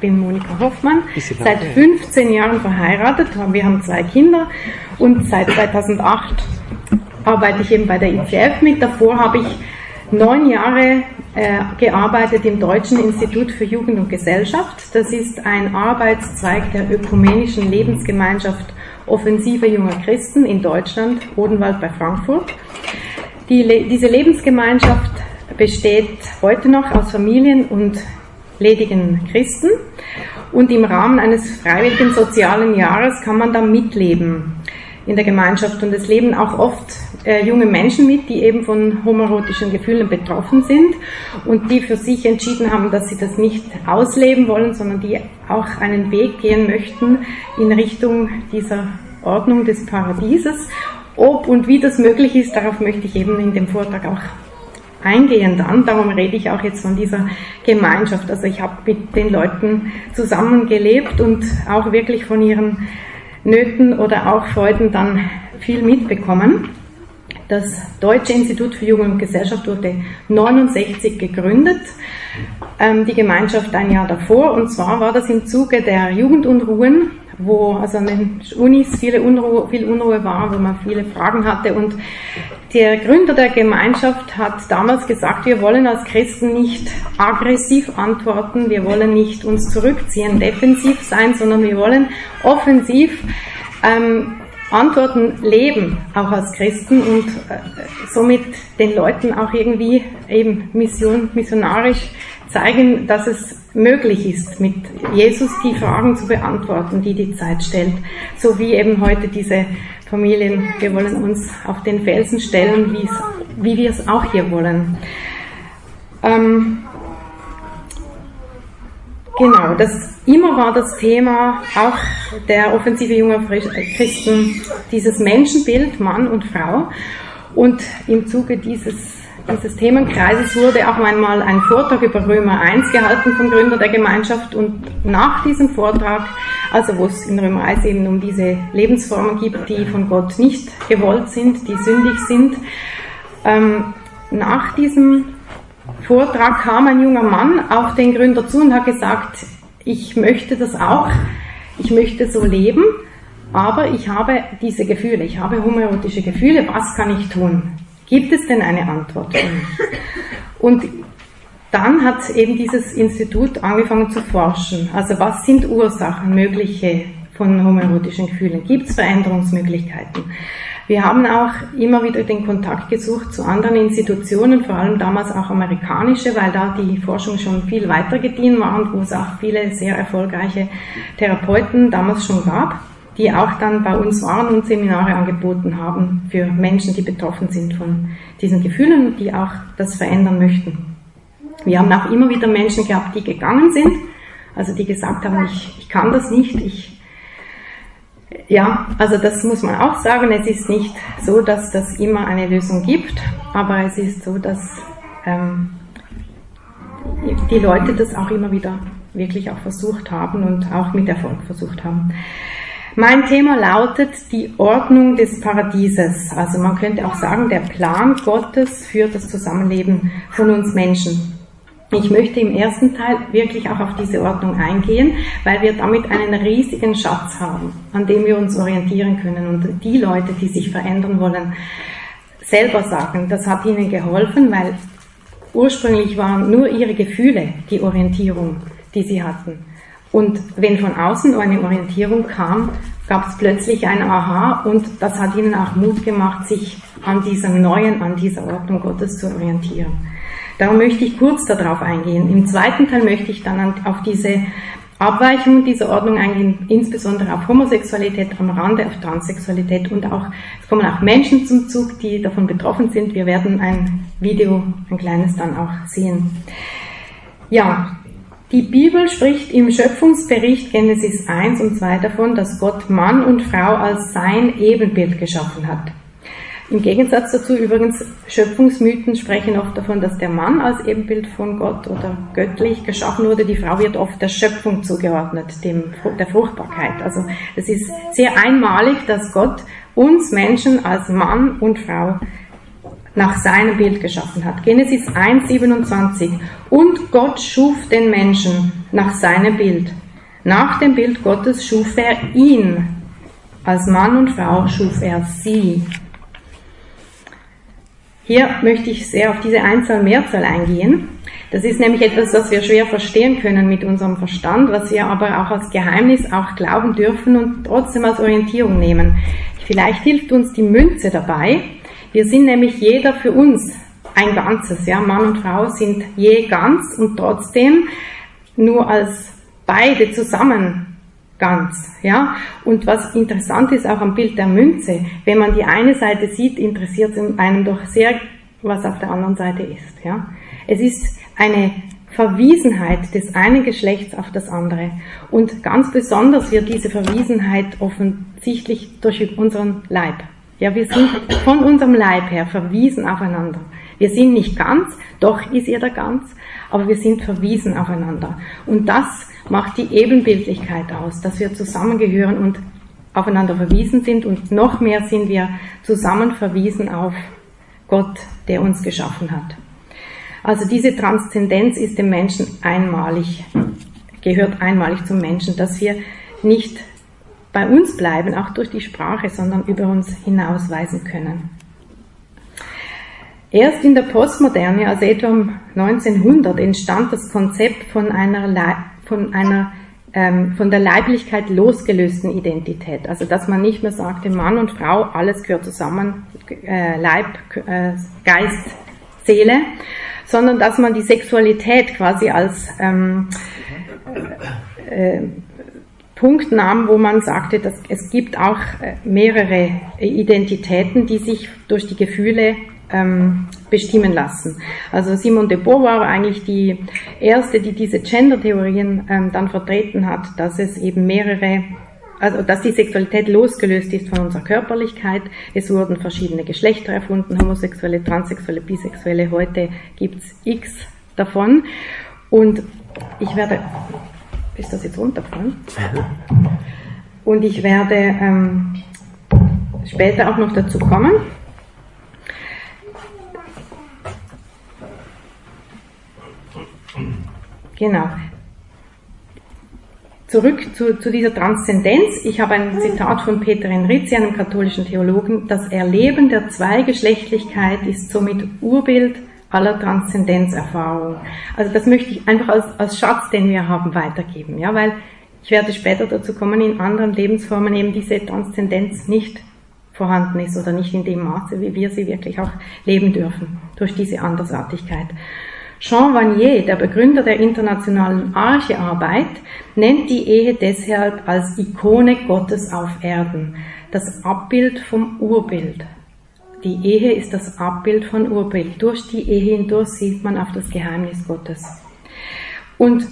bin Monika Hoffmann, seit 15 Jahren verheiratet. Wir haben zwei Kinder und seit 2008 arbeite ich eben bei der ICF mit. Davor habe ich neun Jahre äh, gearbeitet im Deutschen Institut für Jugend und Gesellschaft. Das ist ein Arbeitszweig der ökumenischen Lebensgemeinschaft Offensive junger Christen in Deutschland, Odenwald bei Frankfurt. Die, diese Lebensgemeinschaft besteht heute noch aus Familien und ledigen Christen und im Rahmen eines freiwilligen sozialen Jahres kann man da mitleben in der Gemeinschaft und es leben auch oft äh, junge Menschen mit, die eben von homoerotischen Gefühlen betroffen sind und die für sich entschieden haben, dass sie das nicht ausleben wollen, sondern die auch einen Weg gehen möchten in Richtung dieser Ordnung des Paradieses. Ob und wie das möglich ist, darauf möchte ich eben in dem Vortrag auch eingehen dann. Darum rede ich auch jetzt von dieser Gemeinschaft. Also ich habe mit den Leuten zusammengelebt und auch wirklich von ihren Nöten oder auch Freuden dann viel mitbekommen. Das Deutsche Institut für Jugend und Gesellschaft wurde 1969 gegründet, ähm, die Gemeinschaft ein Jahr davor. Und zwar war das im Zuge der Jugendunruhen, wo also an den Unis viele Unruhe, viel Unruhe war, wo man viele Fragen hatte. Und der Gründer der Gemeinschaft hat damals gesagt, wir wollen als Christen nicht aggressiv antworten, wir wollen nicht uns zurückziehen, defensiv sein, sondern wir wollen offensiv ähm, Antworten leben, auch als Christen und äh, somit den Leuten auch irgendwie eben Mission, missionarisch zeigen, dass es möglich ist, mit Jesus die Fragen zu beantworten, die die Zeit stellt. So wie eben heute diese Familien, wir wollen uns auf den Felsen stellen, wie wir es auch hier wollen. Ähm, Genau, das immer war das Thema auch der Offensive junger Christen, dieses Menschenbild, Mann und Frau. Und im Zuge dieses, dieses Themenkreises wurde auch einmal ein Vortrag über Römer 1 gehalten vom Gründer der Gemeinschaft. Und nach diesem Vortrag, also wo es in Römer 1 eben um diese Lebensformen gibt, die von Gott nicht gewollt sind, die sündig sind, ähm, nach diesem Vortrag kam ein junger Mann auf den Gründer zu und hat gesagt, ich möchte das auch, ich möchte so leben, aber ich habe diese Gefühle, ich habe homoerotische Gefühle, was kann ich tun? Gibt es denn eine Antwort? Und dann hat eben dieses Institut angefangen zu forschen. Also was sind Ursachen, mögliche von homoerotischen Gefühlen? Gibt es Veränderungsmöglichkeiten? Wir haben auch immer wieder den Kontakt gesucht zu anderen Institutionen, vor allem damals auch amerikanische, weil da die Forschung schon viel weiter gediehen war und wo es auch viele sehr erfolgreiche Therapeuten damals schon gab, die auch dann bei uns waren und Seminare angeboten haben für Menschen, die betroffen sind von diesen Gefühlen die auch das verändern möchten. Wir haben auch immer wieder Menschen gehabt, die gegangen sind, also die gesagt haben, ich, ich kann das nicht, ich ja, also das muss man auch sagen. Es ist nicht so, dass das immer eine Lösung gibt, aber es ist so, dass ähm, die Leute das auch immer wieder wirklich auch versucht haben und auch mit Erfolg versucht haben. Mein Thema lautet die Ordnung des Paradieses. Also man könnte auch sagen, der Plan Gottes für das Zusammenleben von uns Menschen. Ich möchte im ersten Teil wirklich auch auf diese Ordnung eingehen, weil wir damit einen riesigen Schatz haben, an dem wir uns orientieren können. Und die Leute, die sich verändern wollen, selber sagen, das hat ihnen geholfen, weil ursprünglich waren nur ihre Gefühle die Orientierung, die sie hatten. Und wenn von außen eine Orientierung kam, gab es plötzlich ein Aha und das hat ihnen auch Mut gemacht, sich an diesem Neuen, an dieser Ordnung Gottes zu orientieren. Darum möchte ich kurz darauf eingehen. Im zweiten Teil möchte ich dann auf diese Abweichungen dieser Ordnung eingehen, insbesondere auf Homosexualität am Rande, auf Transsexualität und auch, es kommen auch Menschen zum Zug, die davon betroffen sind. Wir werden ein Video, ein kleines dann auch sehen. Ja, die Bibel spricht im Schöpfungsbericht Genesis 1 und 2 davon, dass Gott Mann und Frau als sein Ebenbild geschaffen hat. Im Gegensatz dazu übrigens, Schöpfungsmythen sprechen oft davon, dass der Mann als Ebenbild von Gott oder göttlich geschaffen wurde. Die Frau wird oft der Schöpfung zugeordnet, dem, der Fruchtbarkeit. Also es ist sehr einmalig, dass Gott uns Menschen als Mann und Frau nach seinem Bild geschaffen hat. Genesis 1,27. Und Gott schuf den Menschen nach seinem Bild. Nach dem Bild Gottes schuf er ihn. Als Mann und Frau schuf er sie. Hier möchte ich sehr auf diese Einzahl-Mehrzahl eingehen. Das ist nämlich etwas, was wir schwer verstehen können mit unserem Verstand, was wir aber auch als Geheimnis auch glauben dürfen und trotzdem als Orientierung nehmen. Vielleicht hilft uns die Münze dabei. Wir sind nämlich jeder für uns ein Ganzes. Ja? Mann und Frau sind je ganz und trotzdem nur als beide zusammen ganz. Ja? Und was interessant ist auch am Bild der Münze, wenn man die eine Seite sieht, interessiert es einem doch sehr, was auf der anderen Seite ist. Ja? Es ist eine Verwiesenheit des einen Geschlechts auf das andere. Und ganz besonders wird diese Verwiesenheit offensichtlich durch unseren Leib. Ja, wir sind von unserem Leib her verwiesen aufeinander. Wir sind nicht ganz, doch ist jeder ganz, aber wir sind verwiesen aufeinander. Und das macht die Ebenbildlichkeit aus, dass wir zusammengehören und aufeinander verwiesen sind und noch mehr sind wir zusammen verwiesen auf Gott, der uns geschaffen hat. Also diese Transzendenz ist dem Menschen einmalig, gehört einmalig zum Menschen, dass wir nicht bei uns bleiben, auch durch die Sprache, sondern über uns hinausweisen können. Erst in der Postmoderne, also etwa um 1900, entstand das Konzept von einer, von einer ähm, von der Leiblichkeit losgelösten Identität. Also dass man nicht mehr sagte, Mann und Frau, alles gehört zusammen, äh, Leib, äh, Geist, Seele, sondern dass man die Sexualität quasi als ähm, äh, Punkt nahm, wo man sagte, dass es gibt auch äh, mehrere Identitäten, die sich durch die Gefühle ähm, bestimmen lassen. Also Simone de Beauvoir war eigentlich die erste, die diese Gender-Theorien ähm, dann vertreten hat, dass es eben mehrere also dass die Sexualität losgelöst ist von unserer Körperlichkeit. Es wurden verschiedene Geschlechter erfunden, homosexuelle, transsexuelle, bisexuelle. Heute gibt's x davon. Und ich werde, ist das jetzt runtergefallen? Und ich werde ähm, später auch noch dazu kommen. Genau. Zurück zu, zu dieser Transzendenz. Ich habe ein Zitat von Peter Enrizi, einem katholischen Theologen. Das Erleben der Zweigeschlechtlichkeit ist somit Urbild aller Transzendenzerfahrung. Also das möchte ich einfach als, als Schatz, den wir haben, weitergeben. Ja, weil ich werde später dazu kommen, in anderen Lebensformen eben diese Transzendenz nicht vorhanden ist oder nicht in dem Maße, wie wir sie wirklich auch leben dürfen, durch diese Andersartigkeit. Jean Vanier, der Begründer der internationalen Archearbeit, nennt die Ehe deshalb als Ikone Gottes auf Erden, das Abbild vom Urbild. Die Ehe ist das Abbild von Urbild. Durch die Ehe hindurch sieht man auf das Geheimnis Gottes. Und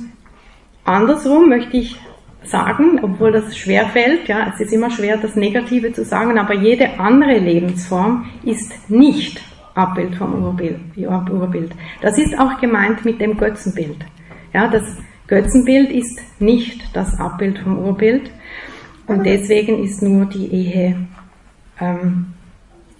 andersrum möchte ich sagen, obwohl das schwer fällt, ja, es ist immer schwer, das Negative zu sagen, aber jede andere Lebensform ist nicht Abbild vom Urbild, Urbild. Das ist auch gemeint mit dem Götzenbild. Ja, das Götzenbild ist nicht das Abbild vom Urbild und deswegen ist nur die Ehe ähm,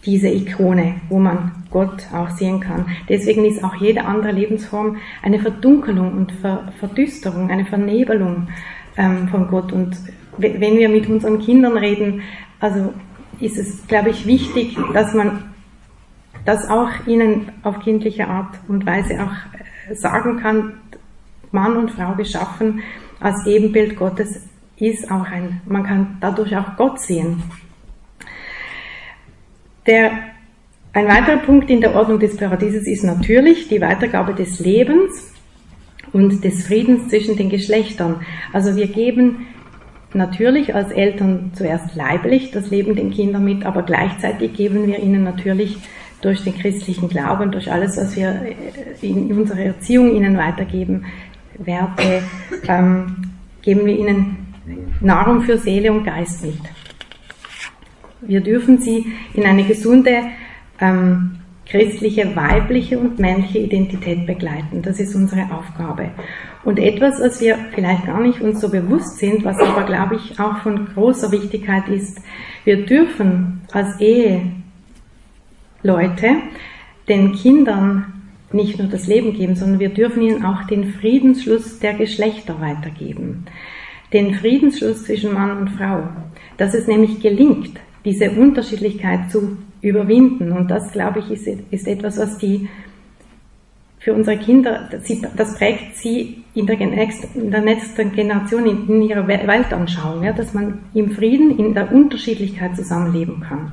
diese Ikone, wo man Gott auch sehen kann. Deswegen ist auch jede andere Lebensform eine Verdunkelung und Ver Verdüsterung, eine Vernebelung ähm, von Gott. Und wenn wir mit unseren Kindern reden, also ist es, glaube ich, wichtig, dass man das auch ihnen auf kindliche Art und Weise auch äh, sagen kann, Mann und Frau geschaffen als Ebenbild Gottes ist auch ein, man kann dadurch auch Gott sehen. Der, ein weiterer Punkt in der Ordnung des Paradieses ist natürlich die Weitergabe des Lebens und des Friedens zwischen den Geschlechtern. Also wir geben natürlich als Eltern zuerst leiblich das Leben den Kindern mit, aber gleichzeitig geben wir ihnen natürlich durch den christlichen Glauben, durch alles, was wir in unserer Erziehung ihnen weitergeben, Werte, ähm, geben wir ihnen Nahrung für Seele und Geist mit. Wir dürfen sie in eine gesunde ähm, christliche weibliche und männliche Identität begleiten. Das ist unsere Aufgabe. Und etwas, was wir vielleicht gar nicht uns so bewusst sind, was aber, glaube ich, auch von großer Wichtigkeit ist, wir dürfen als Ehe Leute den Kindern nicht nur das Leben geben, sondern wir dürfen ihnen auch den Friedensschluss der Geschlechter weitergeben. Den Friedensschluss zwischen Mann und Frau. Dass es nämlich gelingt, diese Unterschiedlichkeit zu überwinden. Und das, glaube ich, ist, ist etwas, was die für unsere Kinder, das prägt sie in der, nächsten, in der nächsten Generation in, in ihrer Weltanschauung, ja, dass man im Frieden, in der Unterschiedlichkeit zusammenleben kann.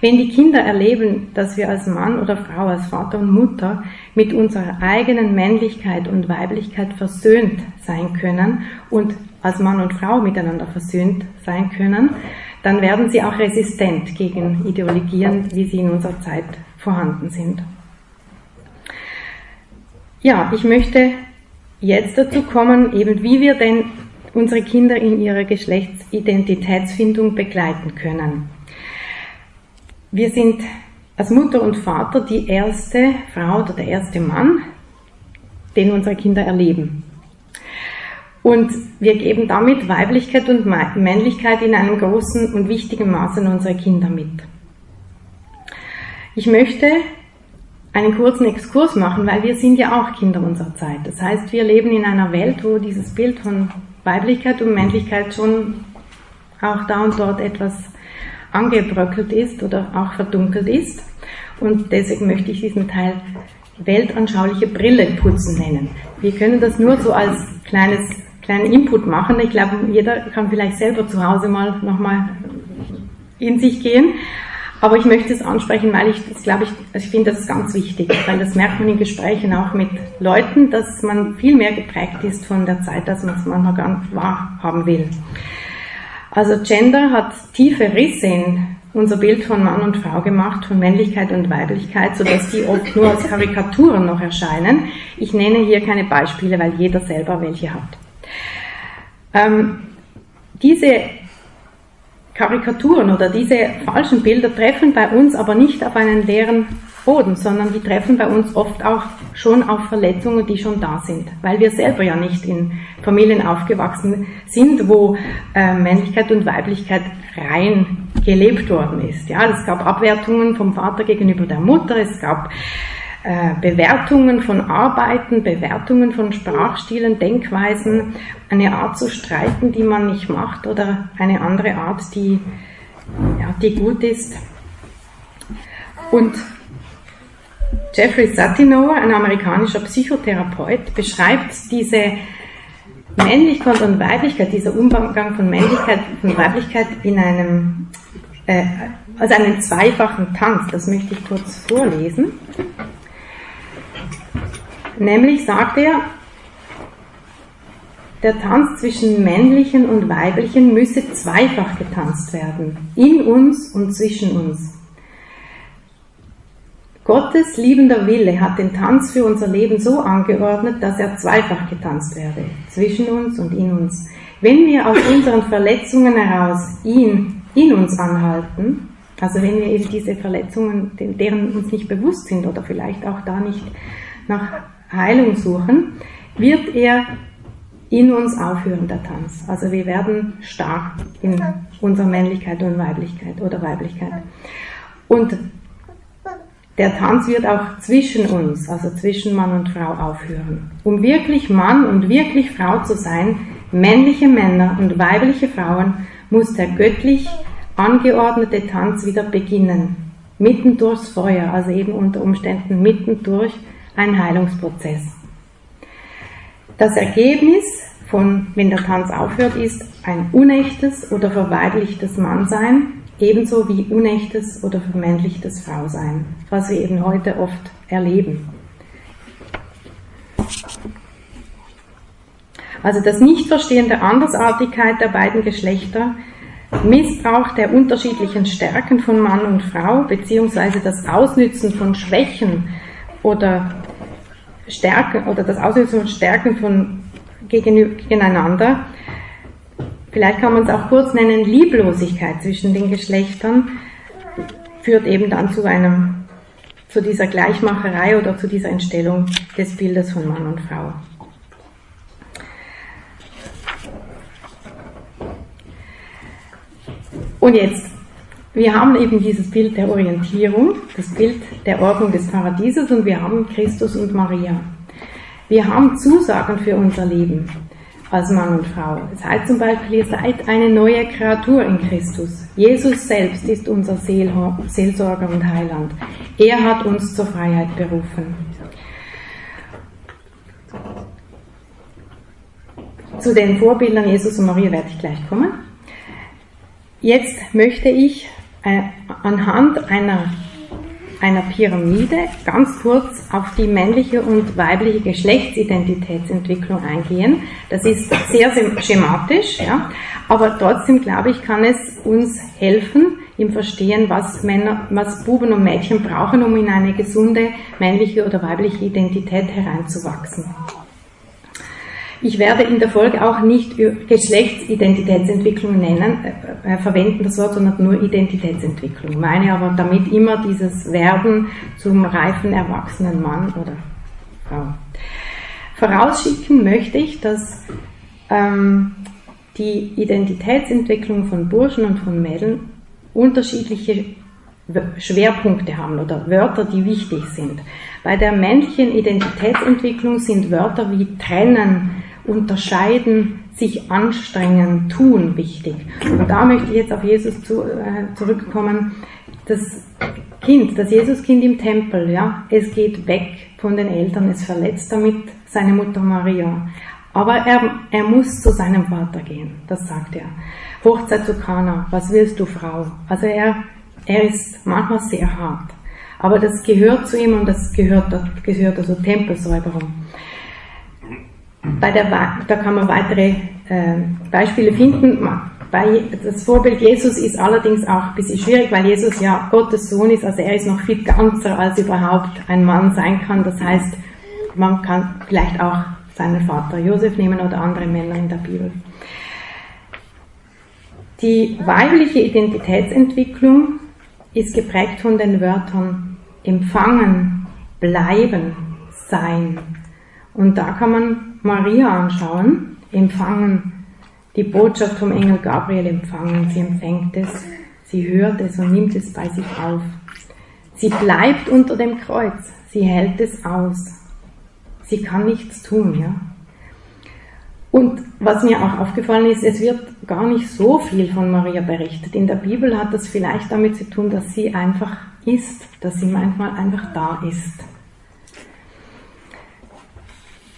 Wenn die Kinder erleben, dass wir als Mann oder Frau, als Vater und Mutter mit unserer eigenen Männlichkeit und Weiblichkeit versöhnt sein können und als Mann und Frau miteinander versöhnt sein können, dann werden sie auch resistent gegen Ideologien, wie sie in unserer Zeit vorhanden sind. Ja, ich möchte jetzt dazu kommen, eben wie wir denn unsere Kinder in ihrer Geschlechtsidentitätsfindung begleiten können. Wir sind als Mutter und Vater die erste Frau oder der erste Mann, den unsere Kinder erleben. Und wir geben damit Weiblichkeit und Männlichkeit in einem großen und wichtigen Maße an unsere Kinder mit. Ich möchte einen kurzen Exkurs machen, weil wir sind ja auch Kinder unserer Zeit. Das heißt, wir leben in einer Welt, wo dieses Bild von Weiblichkeit und Männlichkeit schon auch da und dort etwas angebröckelt ist oder auch verdunkelt ist. Und deswegen möchte ich diesen Teil weltanschauliche Brille putzen nennen. Wir können das nur so als kleines kleinen Input machen. Ich glaube, jeder kann vielleicht selber zu Hause mal nochmal in sich gehen. Aber ich möchte es ansprechen, weil ich das glaube ich, ich finde das ganz wichtig, weil das merkt man in Gesprächen auch mit Leuten, dass man viel mehr geprägt ist von der Zeit, als man es manchmal gar nicht wahrhaben will. Also Gender hat tiefe Risse in unser Bild von Mann und Frau gemacht, von Männlichkeit und Weiblichkeit, sodass die oft nur als Karikaturen noch erscheinen. Ich nenne hier keine Beispiele, weil jeder selber welche hat. Ähm, diese Karikaturen oder diese falschen Bilder treffen bei uns aber nicht auf einen leeren Boden, sondern die treffen bei uns oft auch schon auf Verletzungen, die schon da sind, weil wir selber ja nicht in Familien aufgewachsen sind, wo äh, Männlichkeit und Weiblichkeit rein gelebt worden ist. Ja, es gab Abwertungen vom Vater gegenüber der Mutter, es gab Bewertungen von Arbeiten, Bewertungen von Sprachstilen, Denkweisen, eine Art zu streiten, die man nicht macht oder eine andere Art, die, ja, die gut ist. Und Jeffrey Satinower, ein amerikanischer Psychotherapeut, beschreibt diese Männlichkeit und Weiblichkeit, dieser Umgang von Männlichkeit und Weiblichkeit in einem, äh, als einen zweifachen Tanz. Das möchte ich kurz vorlesen. Nämlich sagt er, der Tanz zwischen männlichen und weiblichen müsse zweifach getanzt werden, in uns und zwischen uns. Gottes liebender Wille hat den Tanz für unser Leben so angeordnet, dass er zweifach getanzt werde, zwischen uns und in uns. Wenn wir aus unseren Verletzungen heraus ihn in uns anhalten, also wenn wir eben diese Verletzungen, deren uns nicht bewusst sind oder vielleicht auch da nicht nach Heilung suchen, wird er in uns aufhören, der Tanz. Also wir werden stark in unserer Männlichkeit und Weiblichkeit oder Weiblichkeit. Und der Tanz wird auch zwischen uns, also zwischen Mann und Frau, aufhören. Um wirklich Mann und wirklich Frau zu sein, männliche Männer und weibliche Frauen, muss der göttlich angeordnete Tanz wieder beginnen. Mitten durchs Feuer, also eben unter Umständen mitten durch ein Heilungsprozess. Das Ergebnis von, wenn der Tanz aufhört, ist ein unechtes oder verweiblichtes Mannsein, ebenso wie unechtes oder vermännlichtes Frausein, was wir eben heute oft erleben. Also das Nichtverstehen der Andersartigkeit der beiden Geschlechter, Missbrauch der unterschiedlichen Stärken von Mann und Frau, beziehungsweise das Ausnützen von Schwächen oder Stärken oder das Ausnützen von Stärken von gegeneinander. Vielleicht kann man es auch kurz nennen, Lieblosigkeit zwischen den Geschlechtern führt eben dann zu einem, zu dieser Gleichmacherei oder zu dieser Entstellung des Bildes von Mann und Frau. Und jetzt wir haben eben dieses Bild der Orientierung, das Bild der Ordnung des Paradieses und wir haben Christus und Maria. Wir haben Zusagen für unser Leben als Mann und Frau. Es heißt zum Beispiel, ihr seid eine neue Kreatur in Christus. Jesus selbst ist unser Seelsorger und Heiland. Er hat uns zur Freiheit berufen. Zu den Vorbildern Jesus und Maria werde ich gleich kommen. Jetzt möchte ich äh, anhand einer, einer Pyramide ganz kurz auf die männliche und weibliche Geschlechtsidentitätsentwicklung eingehen. Das ist sehr schematisch, ja, aber trotzdem glaube ich, kann es uns helfen im Verstehen, was Männer, was Buben und Mädchen brauchen, um in eine gesunde männliche oder weibliche Identität hereinzuwachsen. Ich werde in der Folge auch nicht Geschlechtsidentitätsentwicklung nennen, äh, äh, verwenden das Wort, sondern nur Identitätsentwicklung. Meine aber damit immer dieses Werden zum reifen, erwachsenen Mann oder Frau. Vorausschicken möchte ich, dass ähm, die Identitätsentwicklung von Burschen und von Mädeln unterschiedliche Schwerpunkte haben oder Wörter, die wichtig sind. Bei der männlichen Identitätsentwicklung sind Wörter wie trennen, unterscheiden, sich anstrengen, tun wichtig. Und da möchte ich jetzt auf Jesus zu, äh, zurückkommen. Das Kind, das Jesuskind im Tempel, ja, es geht weg von den Eltern, es verletzt damit seine Mutter Maria. Aber er, er muss zu seinem Vater gehen, das sagt er. Hochzeit zu Kana, was willst du, Frau? Also er, er ist manchmal sehr hart. Aber das gehört zu ihm und das gehört, gehört also Tempelsäuberung. Bei der, da kann man weitere äh, Beispiele finden. Bei, das Vorbild Jesus ist allerdings auch ein bisschen schwierig, weil Jesus ja Gottes Sohn ist, also er ist noch viel ganzer, als überhaupt ein Mann sein kann. Das heißt, man kann vielleicht auch seinen Vater Josef nehmen oder andere Männer in der Bibel. Die weibliche Identitätsentwicklung ist geprägt von den Wörtern empfangen, bleiben, sein. Und da kann man Maria anschauen, empfangen, die Botschaft vom Engel Gabriel empfangen. Sie empfängt es, sie hört es und nimmt es bei sich auf. Sie bleibt unter dem Kreuz, sie hält es aus. Sie kann nichts tun, ja. Und was mir auch aufgefallen ist, es wird gar nicht so viel von Maria berichtet. In der Bibel hat das vielleicht damit zu tun, dass sie einfach ist, dass sie manchmal einfach da ist.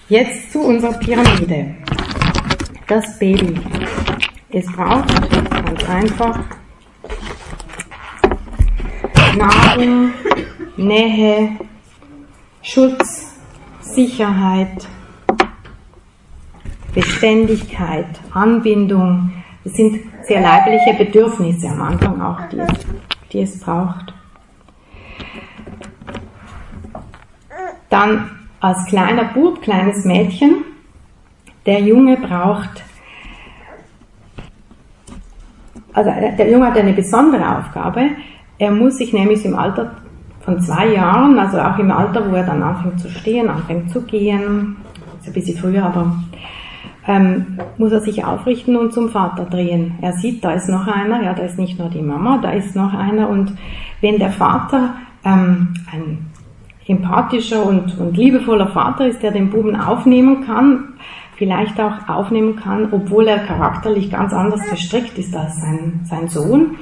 Jetzt zu unserer Pyramide. Das Baby. Es braucht ganz einfach Nahrung, Nähe, Schutz, Sicherheit, Beständigkeit, Anbindung. Das sind sehr leibliche Bedürfnisse am Anfang auch, die die es braucht. Dann als kleiner Bub, kleines Mädchen, der Junge braucht, also der Junge hat eine besondere Aufgabe. Er muss sich nämlich im Alter von zwei Jahren, also auch im Alter, wo er dann anfängt zu stehen, anfängt zu gehen, ist ein bisschen früher, aber ähm, muss er sich aufrichten und zum Vater drehen. Er sieht, da ist noch einer, ja, da ist nicht nur die Mama, da ist noch einer und wenn der Vater ähm, ein empathischer und, und liebevoller Vater ist, der den Buben aufnehmen kann, vielleicht auch aufnehmen kann, obwohl er charakterlich ganz anders gestrickt ist als sein, sein Sohn,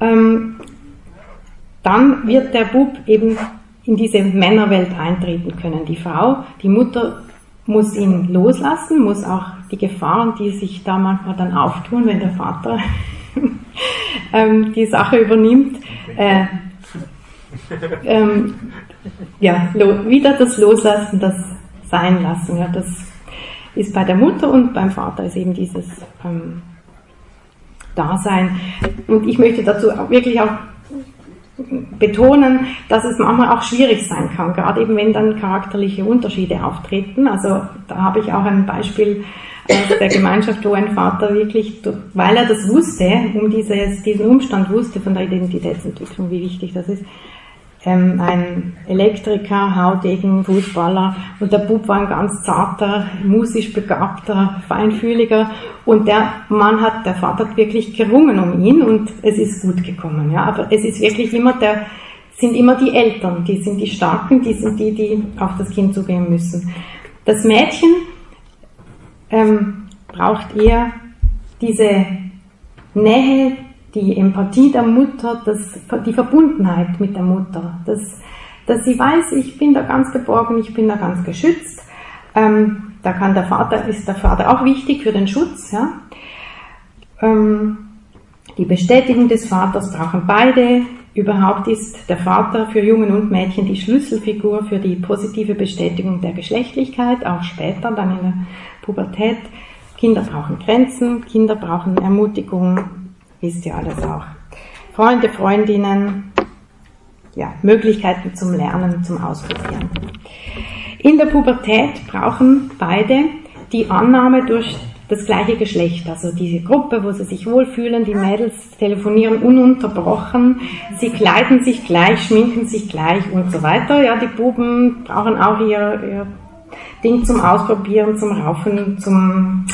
ähm, dann wird der Bub eben in diese Männerwelt eintreten können. Die Frau, die Mutter muss ihn loslassen, muss auch die Gefahren, die sich da manchmal dann auftun, wenn der Vater ähm, die Sache übernimmt, äh, ähm, ja, wieder das Loslassen, das Sein lassen. Ja, das ist bei der Mutter und beim Vater ist eben dieses ähm, Dasein. Und ich möchte dazu auch wirklich auch betonen, dass es manchmal auch schwierig sein kann, gerade eben wenn dann charakterliche Unterschiede auftreten. Also da habe ich auch ein Beispiel aus der Gemeinschaft, wo ein Vater wirklich, weil er das wusste, um dieses, diesen Umstand wusste von der Identitätsentwicklung, wie wichtig das ist, ähm, ein Elektriker, Haudegen, Fußballer und der Bub war ein ganz zarter, musisch begabter, feinfühliger und der Mann hat, der Vater hat wirklich gerungen um ihn und es ist gut gekommen, ja, aber es ist wirklich immer der, sind immer die Eltern, die sind die Starken, die sind die, die auf das Kind zugehen müssen. Das Mädchen ähm, braucht eher diese Nähe, die Empathie der Mutter, das, die Verbundenheit mit der Mutter, dass, dass sie weiß, ich bin da ganz geborgen, ich bin da ganz geschützt. Ähm, da kann der Vater, ist der Vater auch wichtig für den Schutz. Ja? Ähm, die Bestätigung des Vaters brauchen beide. Überhaupt ist der Vater für Jungen und Mädchen die Schlüsselfigur für die positive Bestätigung der Geschlechtlichkeit, auch später dann in der Pubertät. Kinder brauchen Grenzen, Kinder brauchen Ermutigung, wisst ihr alles auch. Freunde, Freundinnen, ja, Möglichkeiten zum Lernen, zum Ausprobieren. In der Pubertät brauchen beide die Annahme durch das gleiche Geschlecht, also diese Gruppe, wo sie sich wohlfühlen, die Mädels telefonieren ununterbrochen, sie kleiden sich gleich, schminken sich gleich und so weiter. Ja, die Buben brauchen auch ihr, ihr Ding zum Ausprobieren, zum Raufen, zum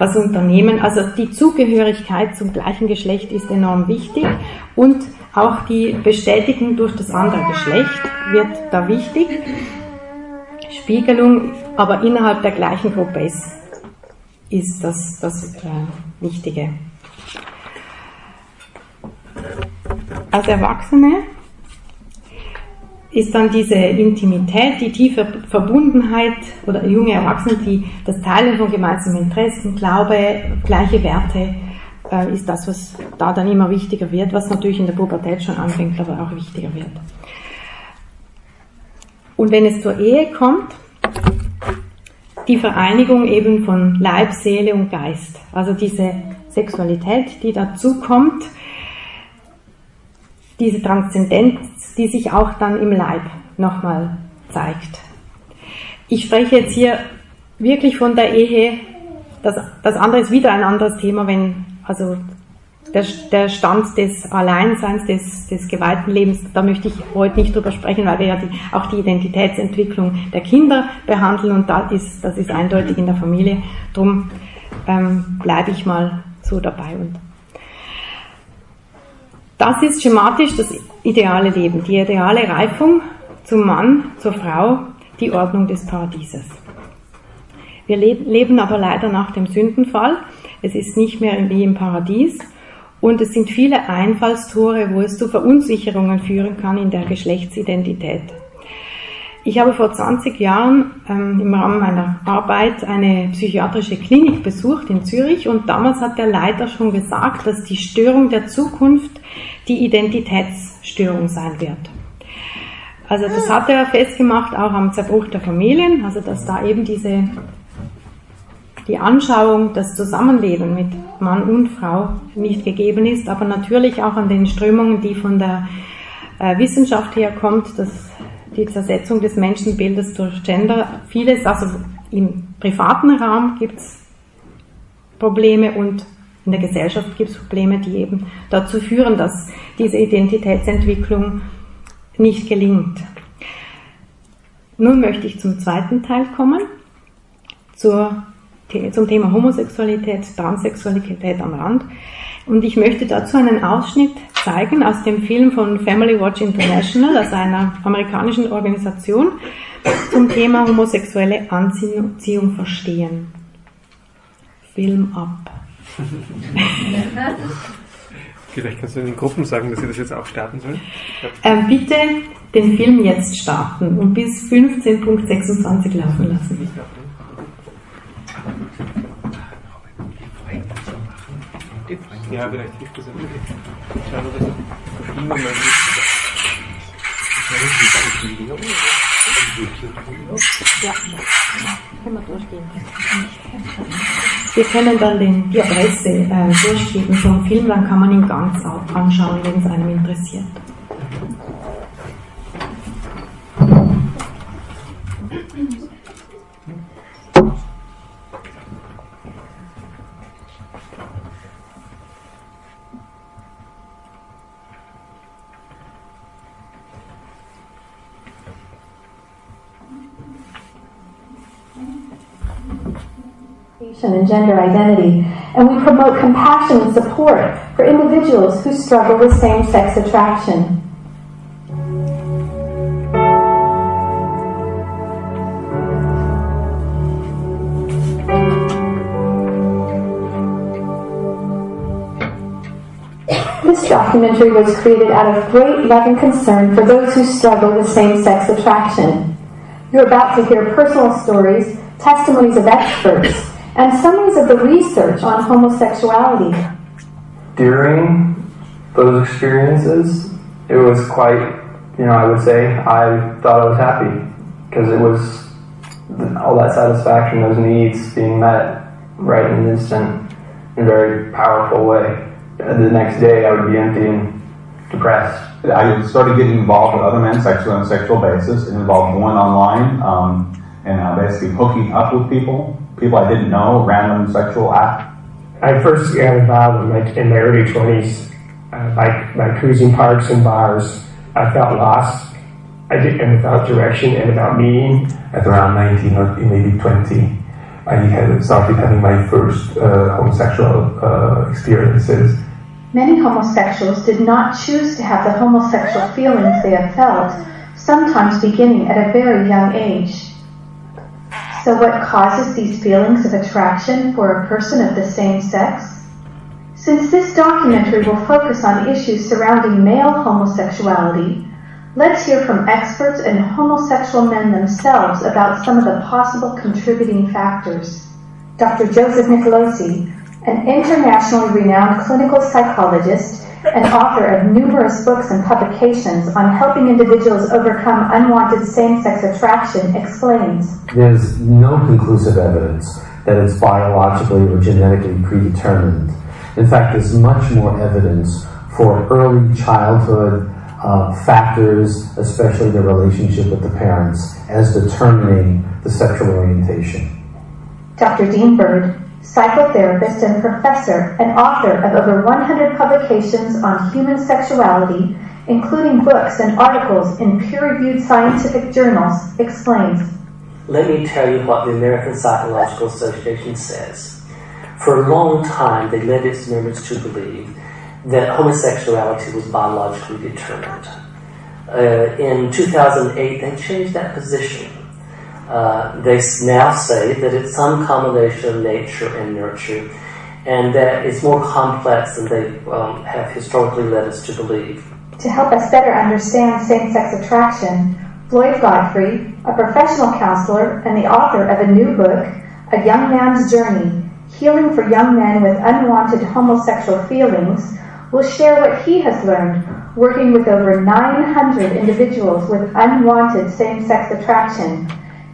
was unternehmen. Also die Zugehörigkeit zum gleichen Geschlecht ist enorm wichtig und auch die Bestätigung durch das andere Geschlecht wird da wichtig. Spiegelung, aber innerhalb der gleichen Gruppe ist, ist das, das äh, Wichtige. Als Erwachsene ist dann diese Intimität, die tiefe Verbundenheit oder junge Erwachsene, die das Teilen von gemeinsamen Interessen, Glaube, gleiche Werte, äh, ist das, was da dann immer wichtiger wird, was natürlich in der Pubertät schon anfängt, aber auch wichtiger wird. Und wenn es zur Ehe kommt, die Vereinigung eben von Leib, Seele und Geist, also diese Sexualität, die dazu kommt, diese Transzendenz, die sich auch dann im Leib nochmal zeigt. Ich spreche jetzt hier wirklich von der Ehe. Das, das andere ist wieder ein anderes Thema, wenn, also der, der Stand des Alleinseins, des, des geweihten Lebens, da möchte ich heute nicht drüber sprechen, weil wir ja die, auch die Identitätsentwicklung der Kinder behandeln und das ist, das ist eindeutig in der Familie. Darum ähm, bleibe ich mal so dabei und das ist schematisch das ideale Leben, die ideale Reifung zum Mann, zur Frau, die Ordnung des Paradieses. Wir leben aber leider nach dem Sündenfall. Es ist nicht mehr wie im Paradies und es sind viele Einfallstore, wo es zu Verunsicherungen führen kann in der Geschlechtsidentität. Ich habe vor 20 Jahren ähm, im Rahmen meiner Arbeit eine psychiatrische Klinik besucht in Zürich und damals hat der Leiter schon gesagt, dass die Störung der Zukunft die Identitätsstörung sein wird. Also das hat er festgemacht auch am Zerbruch der Familien, also dass da eben diese die Anschauung, das Zusammenleben mit Mann und Frau nicht gegeben ist, aber natürlich auch an den Strömungen, die von der äh, Wissenschaft herkommt, dass die Zersetzung des Menschenbildes durch Gender, vieles, also im privaten Raum gibt es Probleme und in der Gesellschaft gibt es Probleme, die eben dazu führen, dass diese Identitätsentwicklung nicht gelingt. Nun möchte ich zum zweiten Teil kommen, zur, zum Thema Homosexualität, Transsexualität am Rand. Und ich möchte dazu einen Ausschnitt zeigen aus dem Film von Family Watch International, also einer amerikanischen Organisation, zum Thema homosexuelle Anziehung verstehen. Film ab. Vielleicht kannst du den Gruppen sagen, dass sie das jetzt auch starten sollen. Ähm, bitte den Film jetzt starten und bis 15.26 laufen lassen. Ja, vielleicht hilft das irgendwie. Schau nur, dass du verschiedene Möglichkeiten Ja, können wir durchgehen. Wir können dann den, die Adresse äh, durchgeben vom Film, dann kann man ihn ganz anschauen, wenn es einem interessiert. Gender identity, and we promote compassion and support for individuals who struggle with same sex attraction. This documentary was created out of great love and concern for those who struggle with same sex attraction. You're about to hear personal stories, testimonies of experts, and summaries of the research on homosexuality. During those experiences, it was quite, you know, I would say, I thought I was happy because it was all that satisfaction, those needs being met right in an instant in a very powerful way the next day I would be empty and depressed. I started getting involved with other men sexually on a sexual basis. It involved going online um, and uh, basically hooking up with people, people I didn't know, random sexual act. I first got involved in my, in my early 20s uh, by, by cruising parks and bars. I felt lost. I did, and without direction and without meaning. At around 19 or maybe 20, I had started having my first uh, homosexual uh, experiences. Many homosexuals did not choose to have the homosexual feelings they have felt, sometimes beginning at a very young age. So, what causes these feelings of attraction for a person of the same sex? Since this documentary will focus on issues surrounding male homosexuality, let's hear from experts and homosexual men themselves about some of the possible contributing factors. Dr. Joseph Nicolosi, an internationally renowned clinical psychologist and author of numerous books and publications on helping individuals overcome unwanted same sex attraction, explains There's no conclusive evidence that it's biologically or genetically predetermined. In fact, there's much more evidence for early childhood uh, factors, especially the relationship with the parents, as determining the sexual orientation. Dr. Dean Bird, psychotherapist and professor and author of over 100 publications on human sexuality, including books and articles in peer reviewed scientific journals, explains Let me tell you what the American Psychological Association says. For a long time, they led its members to believe that homosexuality was biologically determined. Uh, in 2008, they changed that position uh, they now say that it's some combination of nature and nurture, and that it's more complex than they um, have historically led us to believe. To help us better understand same sex attraction, Floyd Godfrey, a professional counselor and the author of a new book, A Young Man's Journey Healing for Young Men with Unwanted Homosexual Feelings, will share what he has learned working with over 900 individuals with unwanted same sex attraction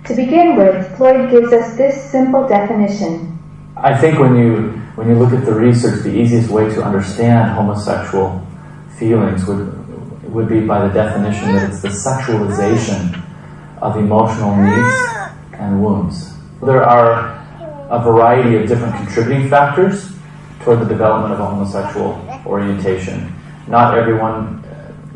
to begin with, Floyd gives us this simple definition. I think when you when you look at the research, the easiest way to understand homosexual feelings would would be by the definition that it's the sexualization of emotional needs and wounds. There are a variety of different contributing factors toward the development of a homosexual orientation. Not everyone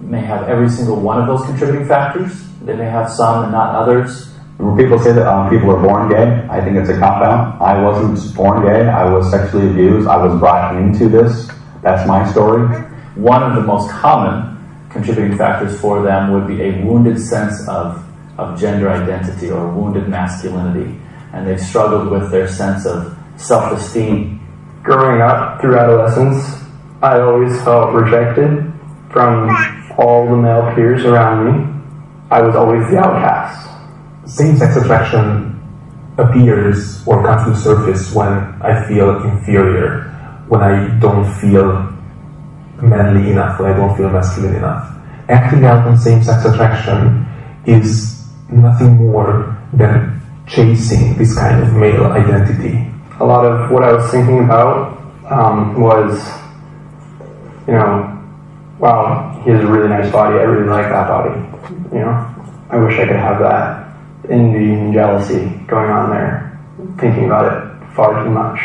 may have every single one of those contributing factors. They may have some and not others. When people say that um, people are born gay, I think it's a cop out. I wasn't born gay. I was sexually abused. I was brought into this. That's my story. One of the most common contributing factors for them would be a wounded sense of, of gender identity or wounded masculinity. And they've struggled with their sense of self esteem. Growing up through adolescence, I always felt rejected from all the male peers around me. I was always the outcast same-sex attraction appears or comes to the surface when I feel inferior, when I don't feel manly enough, when I don't feel masculine enough. Acting out on same-sex attraction is nothing more than chasing this kind of male identity. A lot of what I was thinking about um, was, you know, wow, he has a really nice body. I really like that body. You know, I wish I could have that envy and jealousy going on there, thinking about it far too much.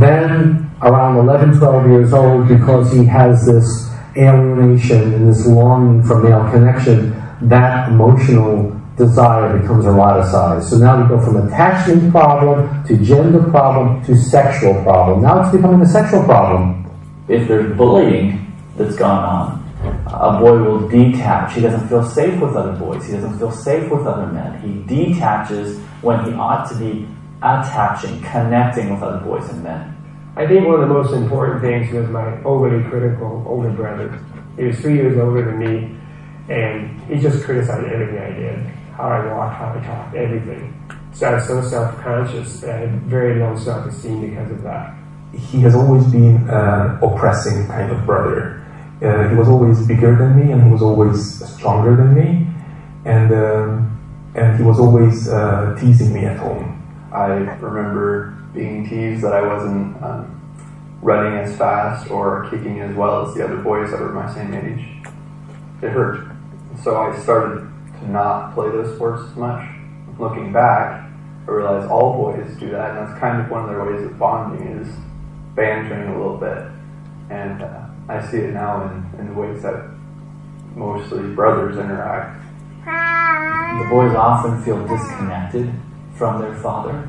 Then, around 11, 12 years old, because he has this alienation and this longing for male connection, that emotional desire becomes eroticized. So now we go from attachment problem to gender problem to sexual problem. Now it's becoming a sexual problem. If there's bullying that's gone on, a boy will detach. He doesn't feel safe with other boys. He doesn't feel safe with other men. He detaches when he ought to be attaching, connecting with other boys and men. I think one of the most important things was my overly critical older brother. He was three years older than me, and he just criticized everything I did, how I walked, how I talked, everything. So I was so self-conscious that I had very low self-esteem because of that. He has always been an oppressing kind of brother. Uh, he was always bigger than me, and he was always stronger than me, and um, and he was always uh, teasing me at home. I remember being teased that I wasn't um, running as fast or kicking as well as the other boys that were my same age. It hurt. So I started to not play those sports as much. Looking back, I realized all boys do that, and that's kind of one of their ways of bonding is bantering a little bit. And uh, I see it now in, in the ways that mostly brothers interact. The boys often feel disconnected from their father.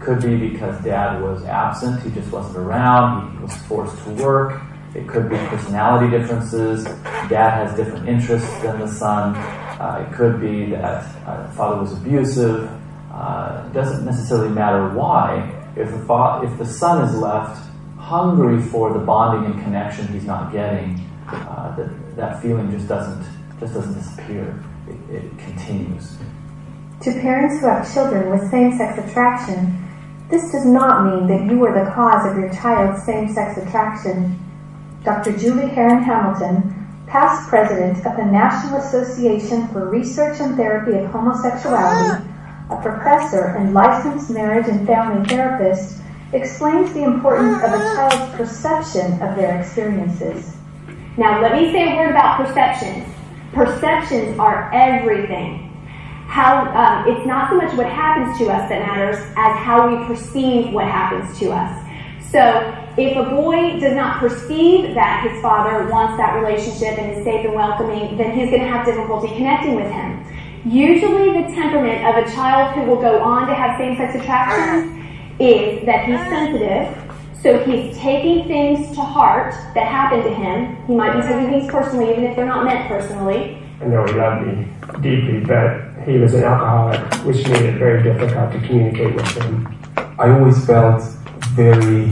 Could be because dad was absent, he just wasn't around, he was forced to work. It could be personality differences. Dad has different interests than the son. Uh, it could be that uh, father was abusive. Uh, it doesn't necessarily matter why. If the, fa- if the son is left hungry for the bonding and connection he's not getting, uh, that, that feeling just doesn't just doesn't disappear. It, it continues. To parents who have children with same sex attraction, this does not mean that you are the cause of your child's same sex attraction. Dr. Julie Heron Hamilton, past president of the National Association for Research and Therapy of Homosexuality, a professor and licensed marriage and family therapist, explains the importance of a child's perception of their experiences. Now, let me say a word about perceptions. Perceptions are everything. How um, it's not so much what happens to us that matters as how we perceive what happens to us. So, if a boy does not perceive that his father wants that relationship and is safe and welcoming, then he's going to have difficulty connecting with him. Usually, the temperament of a child who will go on to have same-sex attractions is that he's sensitive, so he's taking things to heart that happen to him. He might be taking things personally, even if they're not meant personally. I know he loved me deeply, but he was an alcoholic, which made it very difficult to communicate with him. I always felt very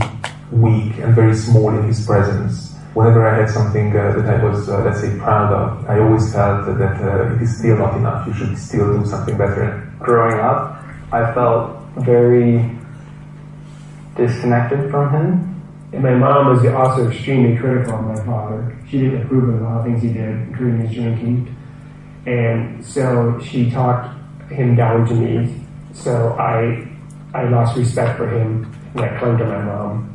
weak and very small in his presence. Whenever I had something uh, that I was, uh, let's say, proud of, I always felt that uh, it is still not enough. You should still do something better. Growing up, I felt very disconnected from him. And my mom was also extremely critical of my father. She didn't approve of a lot of things he did, including his drinking. And so she talked him down to me. So I, I lost respect for him and I clung to my mom.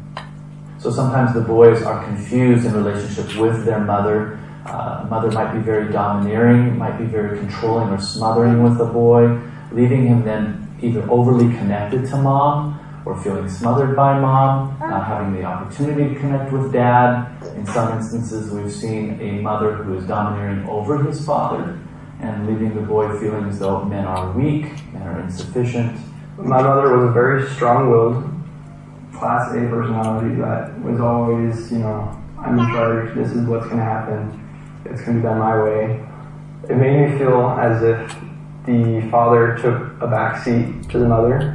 So sometimes the boys are confused in relationship with their mother. Uh, mother might be very domineering, might be very controlling or smothering with the boy, leaving him then either overly connected to mom or feeling smothered by mom, not having the opportunity to connect with dad. In some instances, we've seen a mother who is domineering over his father and leaving the boy feeling as though men are weak, men are insufficient. My mother was a very strong-willed, class A personality that was always, you know, I'm in charge, this is what's going to happen, it's going to be done my way. It made me feel as if the father took a backseat to the mother,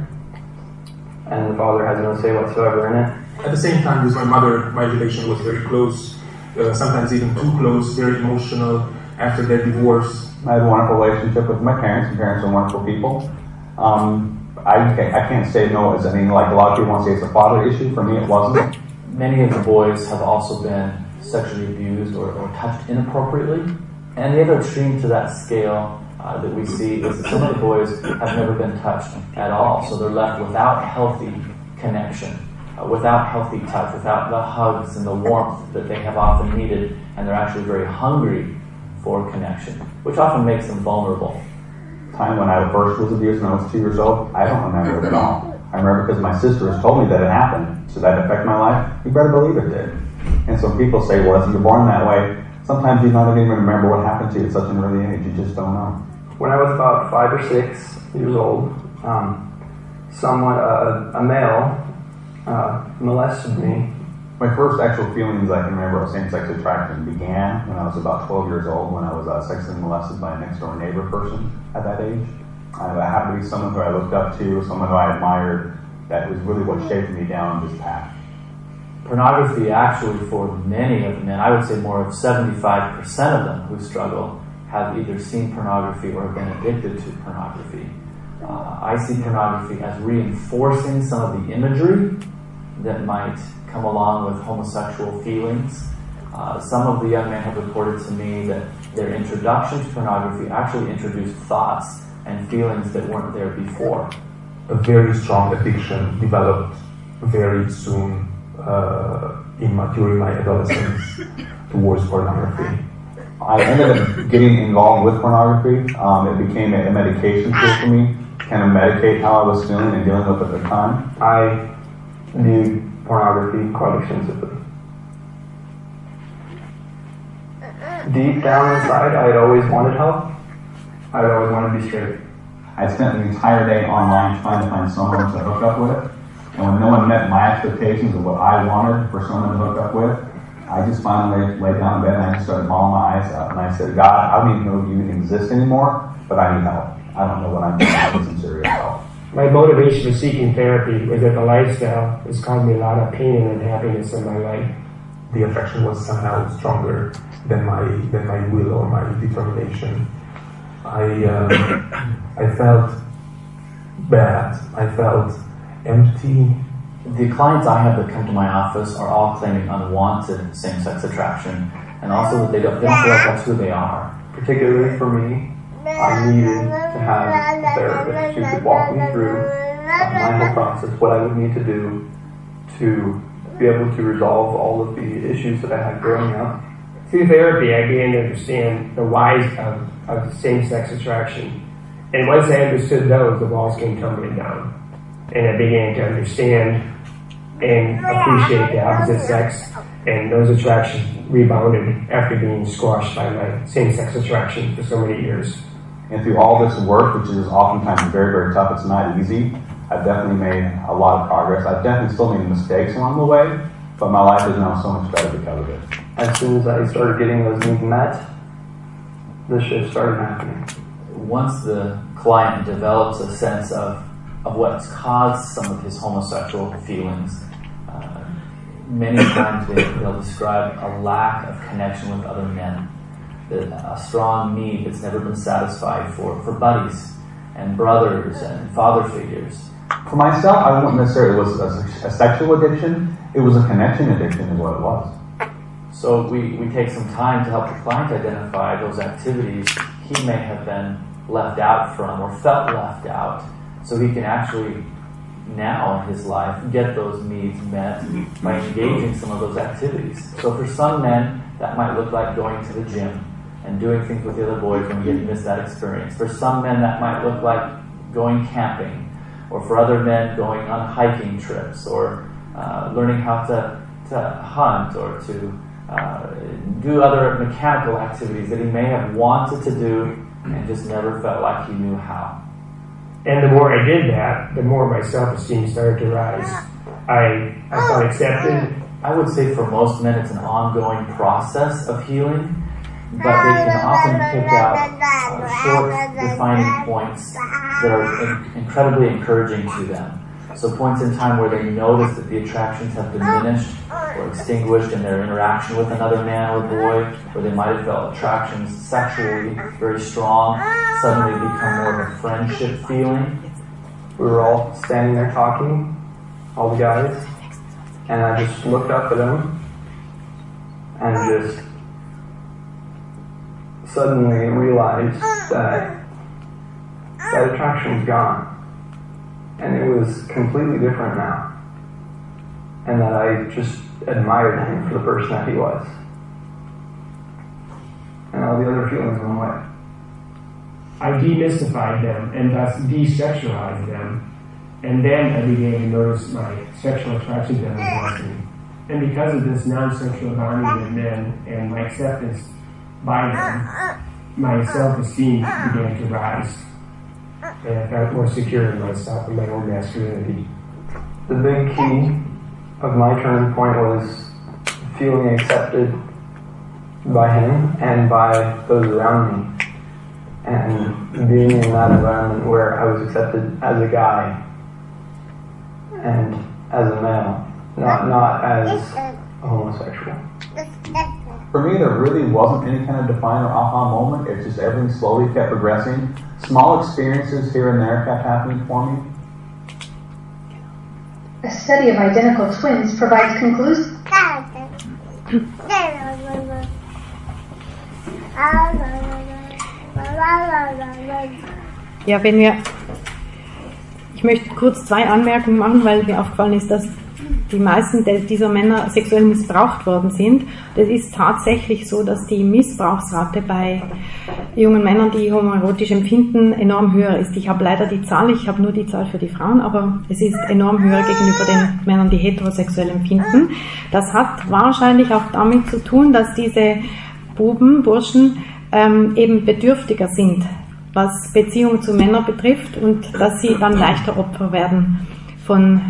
and the father has no say whatsoever in it. At the same time, with my mother, my relation was very close, uh, sometimes even too close, very emotional after their divorce. I had a wonderful relationship with my parents. My parents are wonderful people. Um, I, can't, I can't say no as anything like a lot of people want to say it's a father issue. For me, it wasn't. Many of the boys have also been sexually abused or, or touched inappropriately. And the other extreme to that scale uh, that we see is that some of the boys have never been touched at all. So they're left without healthy connection, uh, without healthy touch, without the hugs and the warmth that they have often needed. And they're actually very hungry for connection, which often makes them vulnerable time when I first was abused when I was two years old, I don't remember it at all. I remember because my sister has told me that it happened. So that affect my life? You better believe it did. And so people say, well, if you're born that way, sometimes you don't even remember what happened to you at such an early age. You just don't know. When I was about five or six years old, um, someone, uh, a male, uh, molested me. My first actual feelings I can remember of same-sex attraction began when I was about 12 years old, when I was uh, sexually molested by a next-door neighbor person at that age. I happened to be someone who I looked up to, someone who I admired. That was really what shaped me down this path. Pornography, actually, for many of the men, I would say more of 75% of them who struggle, have either seen pornography or been addicted to pornography. Uh, I see pornography as reinforcing some of the imagery that might come along with homosexual feelings. Uh, some of the young men have reported to me that their introduction to pornography actually introduced thoughts and feelings that weren't there before. A very strong addiction developed very soon uh, in my, during my adolescence towards pornography. I ended up getting involved with pornography. Um, it became a, medication tool for me, kind of medicate how I was feeling and dealing with it at the time. I viewed pornography quite extensively. Deep down inside, I had always wanted help. I had always wanted to be straight. I spent the entire day online trying to find someone to hook up with. And when no one met my expectations of what I wanted for someone to hook up with, I just finally laid, laid down in bed and I just started bawling my eyes out. And I said, God, I don't even know if you even exist anymore, but I need help. I don't know what I'm doing. I need some serious help. My motivation for seeking therapy was that the lifestyle has caused me a lot of pain and unhappiness in my life. The affection was somehow stronger than my than my will or my determination. I um, I felt bad. I felt empty. The clients I have that come to my office are all claiming unwanted same-sex attraction, and also that they don't, they don't feel like that's who they are. Particularly for me, I needed to have a therapist who could walk me through my whole process, what I would need to do to be able to resolve all of the issues that I had growing up. Through therapy, I began to understand the whys of, of same-sex attraction. And once I understood those, the walls came tumbling down. And I began to understand and appreciate the opposite sex, and those attractions rebounded after being squashed by my same-sex attraction for so many years. And through all this work, which is oftentimes very, very tough, it's not easy. I've definitely made a lot of progress. I've definitely still made mistakes along the way, but my life is now so much better because of it. As soon as I started getting those needs met, the shift started happening. Once the client develops a sense of, of what's caused some of his homosexual feelings, uh, many times they, they'll describe a lack of connection with other men, a strong need that's never been satisfied for, for buddies and brothers and father figures. For myself, I wouldn't necessarily say it was a, a sexual addiction. It was a connection addiction, is what it was. So we, we take some time to help the client identify those activities he may have been left out from or felt left out so he can actually now in his life get those needs met by engaging some of those activities. So for some men, that might look like going to the gym and doing things with the other boys when to miss that experience. For some men, that might look like going camping, or for other men, going on hiking trips, or uh, learning how to, to hunt, or to uh, do other mechanical activities that he may have wanted to do and just never felt like he knew how. And the more I did that, the more my self-esteem started to rise. I, I felt accepted. I would say for most men it's an ongoing process of healing, but they can often pick out uh, short, defining points that are in- incredibly encouraging to them. So points in time where they notice that the attractions have diminished or extinguished in their interaction with another man or boy, where they might have felt attractions sexually very strong, suddenly become more of a friendship feeling. We were all standing there talking, all the guys, and I just looked up at him and just suddenly realized that that attraction was gone. And it was completely different now. And that I just admired him for the person that he was. And all the other feelings went away. I demystified them and thus desexualized them. And then I began to notice my sexual attraction to them. And because of this non-sexual bonding with men and my acceptance by them, my self-esteem began to rise. And I felt more secure in myself and my own masculinity. The big key of my turning point was feeling accepted by him and by those around me. And being in that environment where I was accepted as a guy and as a male, not, not as a homosexual. For me, there really wasn't any kind of defining or aha moment. It's just everything slowly kept progressing. Small experiences here and there kept happening for me. A study of identical twins provides conclusive. Ja, wenn wir. Ich möchte kurz zwei Anmerkungen machen, weil mir aufgefallen ist, dass die meisten dieser Männer sexuell missbraucht worden sind. Das ist tatsächlich so, dass die Missbrauchsrate bei jungen Männern, die homoerotisch empfinden, enorm höher ist. Ich habe leider die Zahl, ich habe nur die Zahl für die Frauen, aber es ist enorm höher gegenüber den Männern, die heterosexuell empfinden. Das hat wahrscheinlich auch damit zu tun, dass diese Buben, Burschen ähm, eben bedürftiger sind, was Beziehungen zu Männern betrifft und dass sie dann leichter Opfer werden von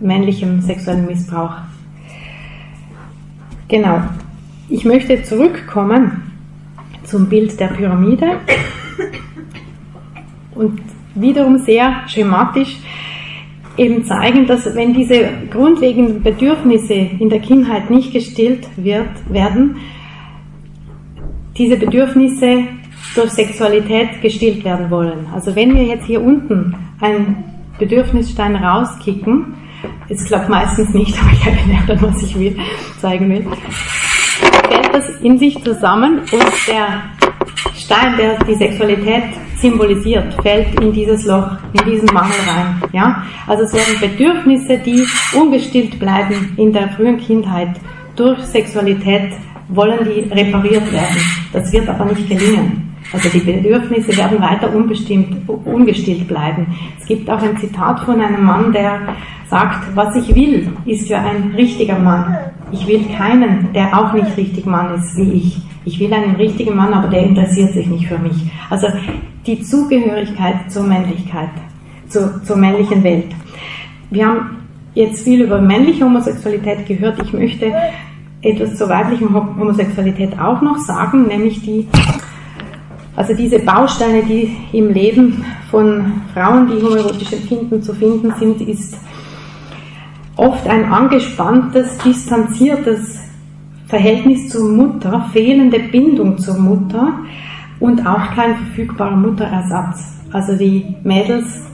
männlichem sexuellen Missbrauch. Genau. Ich möchte zurückkommen zum Bild der Pyramide und wiederum sehr schematisch eben zeigen, dass wenn diese grundlegenden Bedürfnisse in der Kindheit nicht gestillt wird, werden, diese Bedürfnisse durch Sexualität gestillt werden wollen. Also wenn wir jetzt hier unten einen Bedürfnisstein rauskicken, es klappt meistens nicht, aber ich erkläre dann, was ich will, zeigen will, fällt das in sich zusammen und der Stein, der die Sexualität symbolisiert, fällt in dieses Loch, in diesen Mangel rein. Ja? Also es werden Bedürfnisse, die ungestillt bleiben in der frühen Kindheit durch Sexualität, wollen die repariert werden. Das wird aber nicht gelingen. Also die Bedürfnisse werden weiter unbestimmt, ungestillt bleiben. Es gibt auch ein Zitat von einem Mann, der sagt, was ich will, ist für ein richtiger Mann. Ich will keinen, der auch nicht richtig Mann ist wie ich. Ich will einen richtigen Mann, aber der interessiert sich nicht für mich. Also die Zugehörigkeit zur Männlichkeit, zur, zur männlichen Welt. Wir haben jetzt viel über männliche Homosexualität gehört. Ich möchte etwas zur weiblichen Homosexualität auch noch sagen, nämlich die also diese Bausteine, die im Leben von Frauen, die homoerotisch empfinden, zu finden sind, ist oft ein angespanntes, distanziertes Verhältnis zur Mutter, fehlende Bindung zur Mutter und auch kein verfügbarer Mutterersatz. Also die Mädels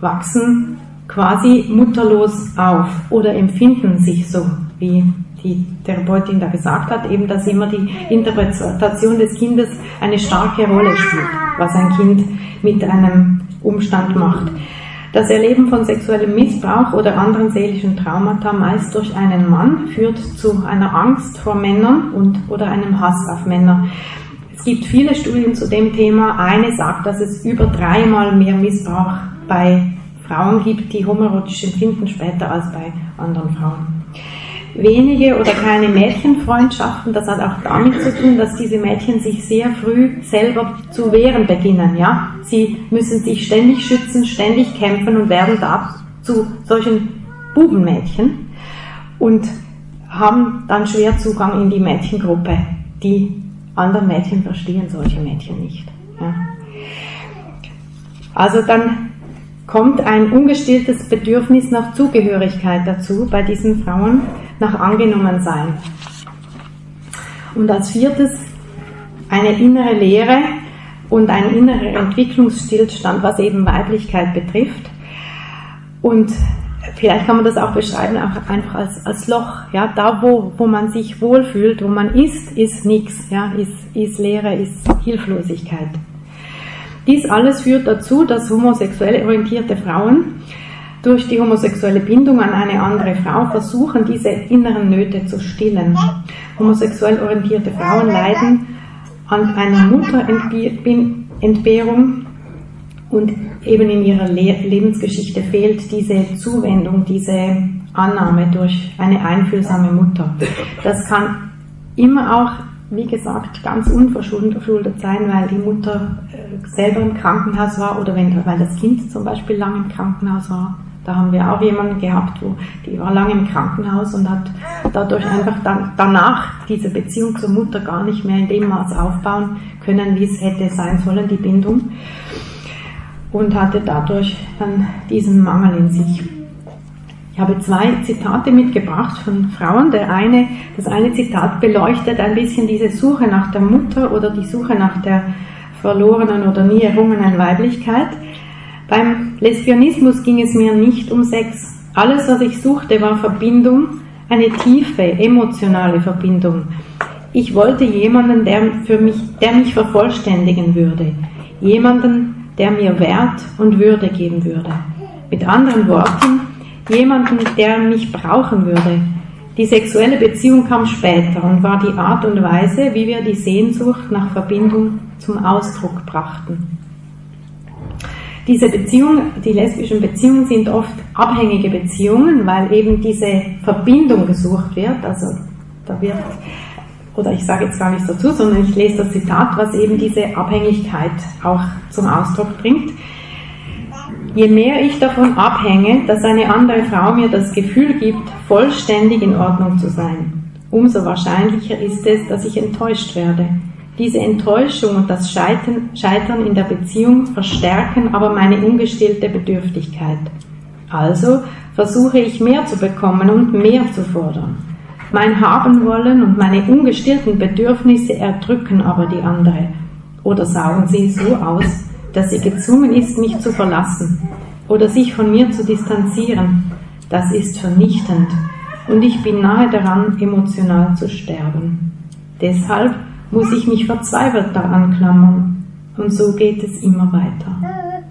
wachsen quasi mutterlos auf oder empfinden sich so, wie die Therapeutin da gesagt hat, eben, dass immer die Interpretation des Kindes eine starke Rolle spielt, was ein Kind mit einem Umstand macht. Das Erleben von sexuellem Missbrauch oder anderen seelischen Traumata meist durch einen Mann führt zu einer Angst vor Männern und oder einem Hass auf Männer. Es gibt viele Studien zu dem Thema. Eine sagt, dass es über dreimal mehr Missbrauch bei Frauen gibt, die homoerotisch empfinden, später als bei anderen Frauen wenige oder keine Mädchenfreundschaften. Das hat auch damit zu tun, dass diese Mädchen sich sehr früh selber zu wehren beginnen. Ja, sie müssen sich ständig schützen, ständig kämpfen und werden da zu solchen Bubenmädchen und haben dann schwer Zugang in die Mädchengruppe. Die anderen Mädchen verstehen solche Mädchen nicht. Ja. Also dann kommt ein ungestilltes Bedürfnis nach Zugehörigkeit dazu bei diesen Frauen nach Angenommensein. Und als viertes eine innere Lehre und ein innerer Entwicklungsstillstand, was eben Weiblichkeit betrifft. Und vielleicht kann man das auch beschreiben, auch einfach als, als Loch. Ja, da wo, wo man sich wohlfühlt, wo man ist, ist nichts, ja, ist, ist Leere, ist Hilflosigkeit. Dies alles führt dazu, dass homosexuell orientierte Frauen durch die homosexuelle Bindung an eine andere Frau versuchen, diese inneren Nöte zu stillen. Homosexuell orientierte Frauen leiden an einer Mutterentbehrung und eben in ihrer Lebensgeschichte fehlt diese Zuwendung, diese Annahme durch eine einfühlsame Mutter. Das kann immer auch wie gesagt, ganz unverschuldet sein, weil die Mutter äh, selber im Krankenhaus war oder wenn, weil das Kind zum Beispiel lange im Krankenhaus war. Da haben wir auch jemanden gehabt, wo die war lange im Krankenhaus und hat dadurch einfach dann, danach diese Beziehung zur Mutter gar nicht mehr in dem Maß aufbauen können, wie es hätte sein sollen, die Bindung. Und hatte dadurch dann diesen Mangel in sich. Ich habe zwei Zitate mitgebracht von Frauen. Der eine, das eine Zitat beleuchtet ein bisschen diese Suche nach der Mutter oder die Suche nach der verlorenen oder nie errungenen Weiblichkeit. Beim Lesbianismus ging es mir nicht um Sex. Alles, was ich suchte, war Verbindung, eine tiefe, emotionale Verbindung. Ich wollte jemanden, der, für mich, der mich vervollständigen würde. Jemanden, der mir Wert und Würde geben würde. Mit anderen Worten, jemanden, der mich brauchen würde. Die sexuelle Beziehung kam später und war die Art und Weise, wie wir die Sehnsucht nach Verbindung zum Ausdruck brachten. Diese Beziehungen, die lesbischen Beziehungen sind oft abhängige Beziehungen, weil eben diese Verbindung gesucht wird. Also da wird, oder ich sage jetzt gar nichts dazu, sondern ich lese das Zitat, was eben diese Abhängigkeit auch zum Ausdruck bringt. Je mehr ich davon abhänge, dass eine andere Frau mir das Gefühl gibt, vollständig in Ordnung zu sein, umso wahrscheinlicher ist es, dass ich enttäuscht werde. Diese Enttäuschung und das Scheitern in der Beziehung verstärken aber meine ungestillte Bedürftigkeit. Also versuche ich mehr zu bekommen und mehr zu fordern. Mein Haben wollen und meine ungestillten Bedürfnisse erdrücken aber die andere oder saugen sie so aus, dass sie gezwungen ist, mich zu verlassen oder sich von mir zu distanzieren, das ist vernichtend und ich bin nahe daran, emotional zu sterben. Deshalb muss ich mich verzweifelt daran klammern und so geht es immer weiter.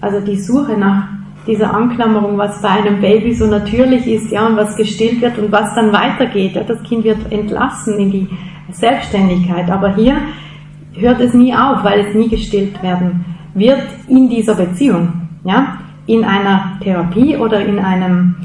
Also die Suche nach dieser Anklammerung, was bei einem Baby so natürlich ist, ja, und was gestillt wird und was dann weitergeht. Ja, das Kind wird entlassen in die Selbstständigkeit, aber hier hört es nie auf, weil es nie gestillt werden wird in dieser Beziehung, ja, in einer Therapie oder in einem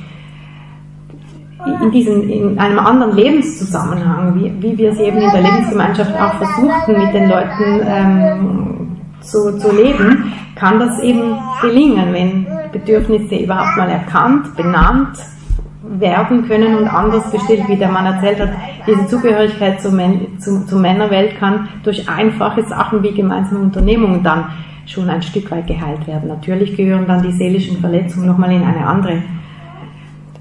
in, diesem, in einem anderen Lebenszusammenhang, wie, wie wir es eben in der Lebensgemeinschaft auch versuchten, mit den Leuten ähm, zu, zu leben, kann das eben gelingen, wenn Bedürfnisse überhaupt mal erkannt, benannt, werden können und anders gestillt, wie der Mann erzählt hat. Diese Zugehörigkeit zur, zu, zur Männerwelt kann durch einfache Sachen wie gemeinsame Unternehmungen dann schon ein Stück weit geheilt werden. Natürlich gehören dann die seelischen Verletzungen nochmal in eine andere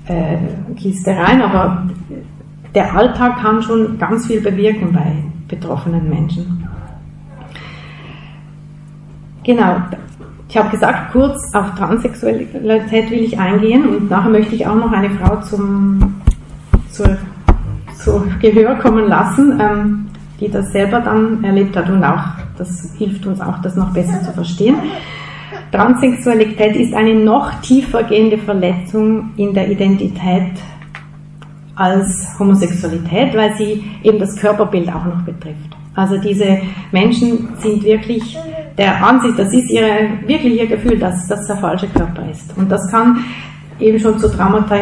äh, Kiste rein, aber der Alltag kann schon ganz viel bewirken bei betroffenen Menschen. Genau, ich habe gesagt, kurz auf Transsexualität will ich eingehen und nachher möchte ich auch noch eine Frau zum, zur, zu Gehör kommen lassen, ähm, die das selber dann erlebt hat und auch, das hilft uns auch, das noch besser zu verstehen. Transsexualität ist eine noch tiefer gehende Verletzung in der Identität als Homosexualität, weil sie eben das Körperbild auch noch betrifft. Also diese Menschen sind wirklich der Ansicht, das ist ihre, wirklich ihr Gefühl, dass das der falsche Körper ist. Und das kann eben schon zu Traumata,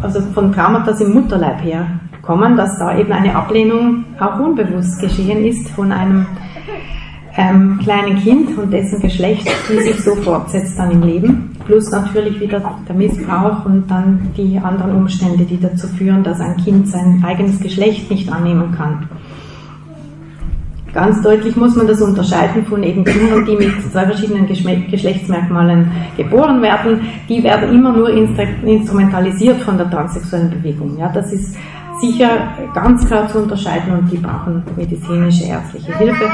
also von Traumata im Mutterleib her kommen, dass da eben eine Ablehnung auch unbewusst geschehen ist von einem ähm, kleinen Kind und dessen Geschlecht, die sich so fortsetzt dann im Leben. Plus natürlich wieder der Missbrauch und dann die anderen Umstände, die dazu führen, dass ein Kind sein eigenes Geschlecht nicht annehmen kann. Ganz deutlich muss man das unterscheiden von eben Kindern, die mit zwei verschiedenen Geschlechtsmerkmalen geboren werden. Die werden immer nur instrumentalisiert von der transsexuellen Bewegung. Ja, das ist sicher ganz klar zu unterscheiden und die brauchen medizinische, ärztliche Hilfe.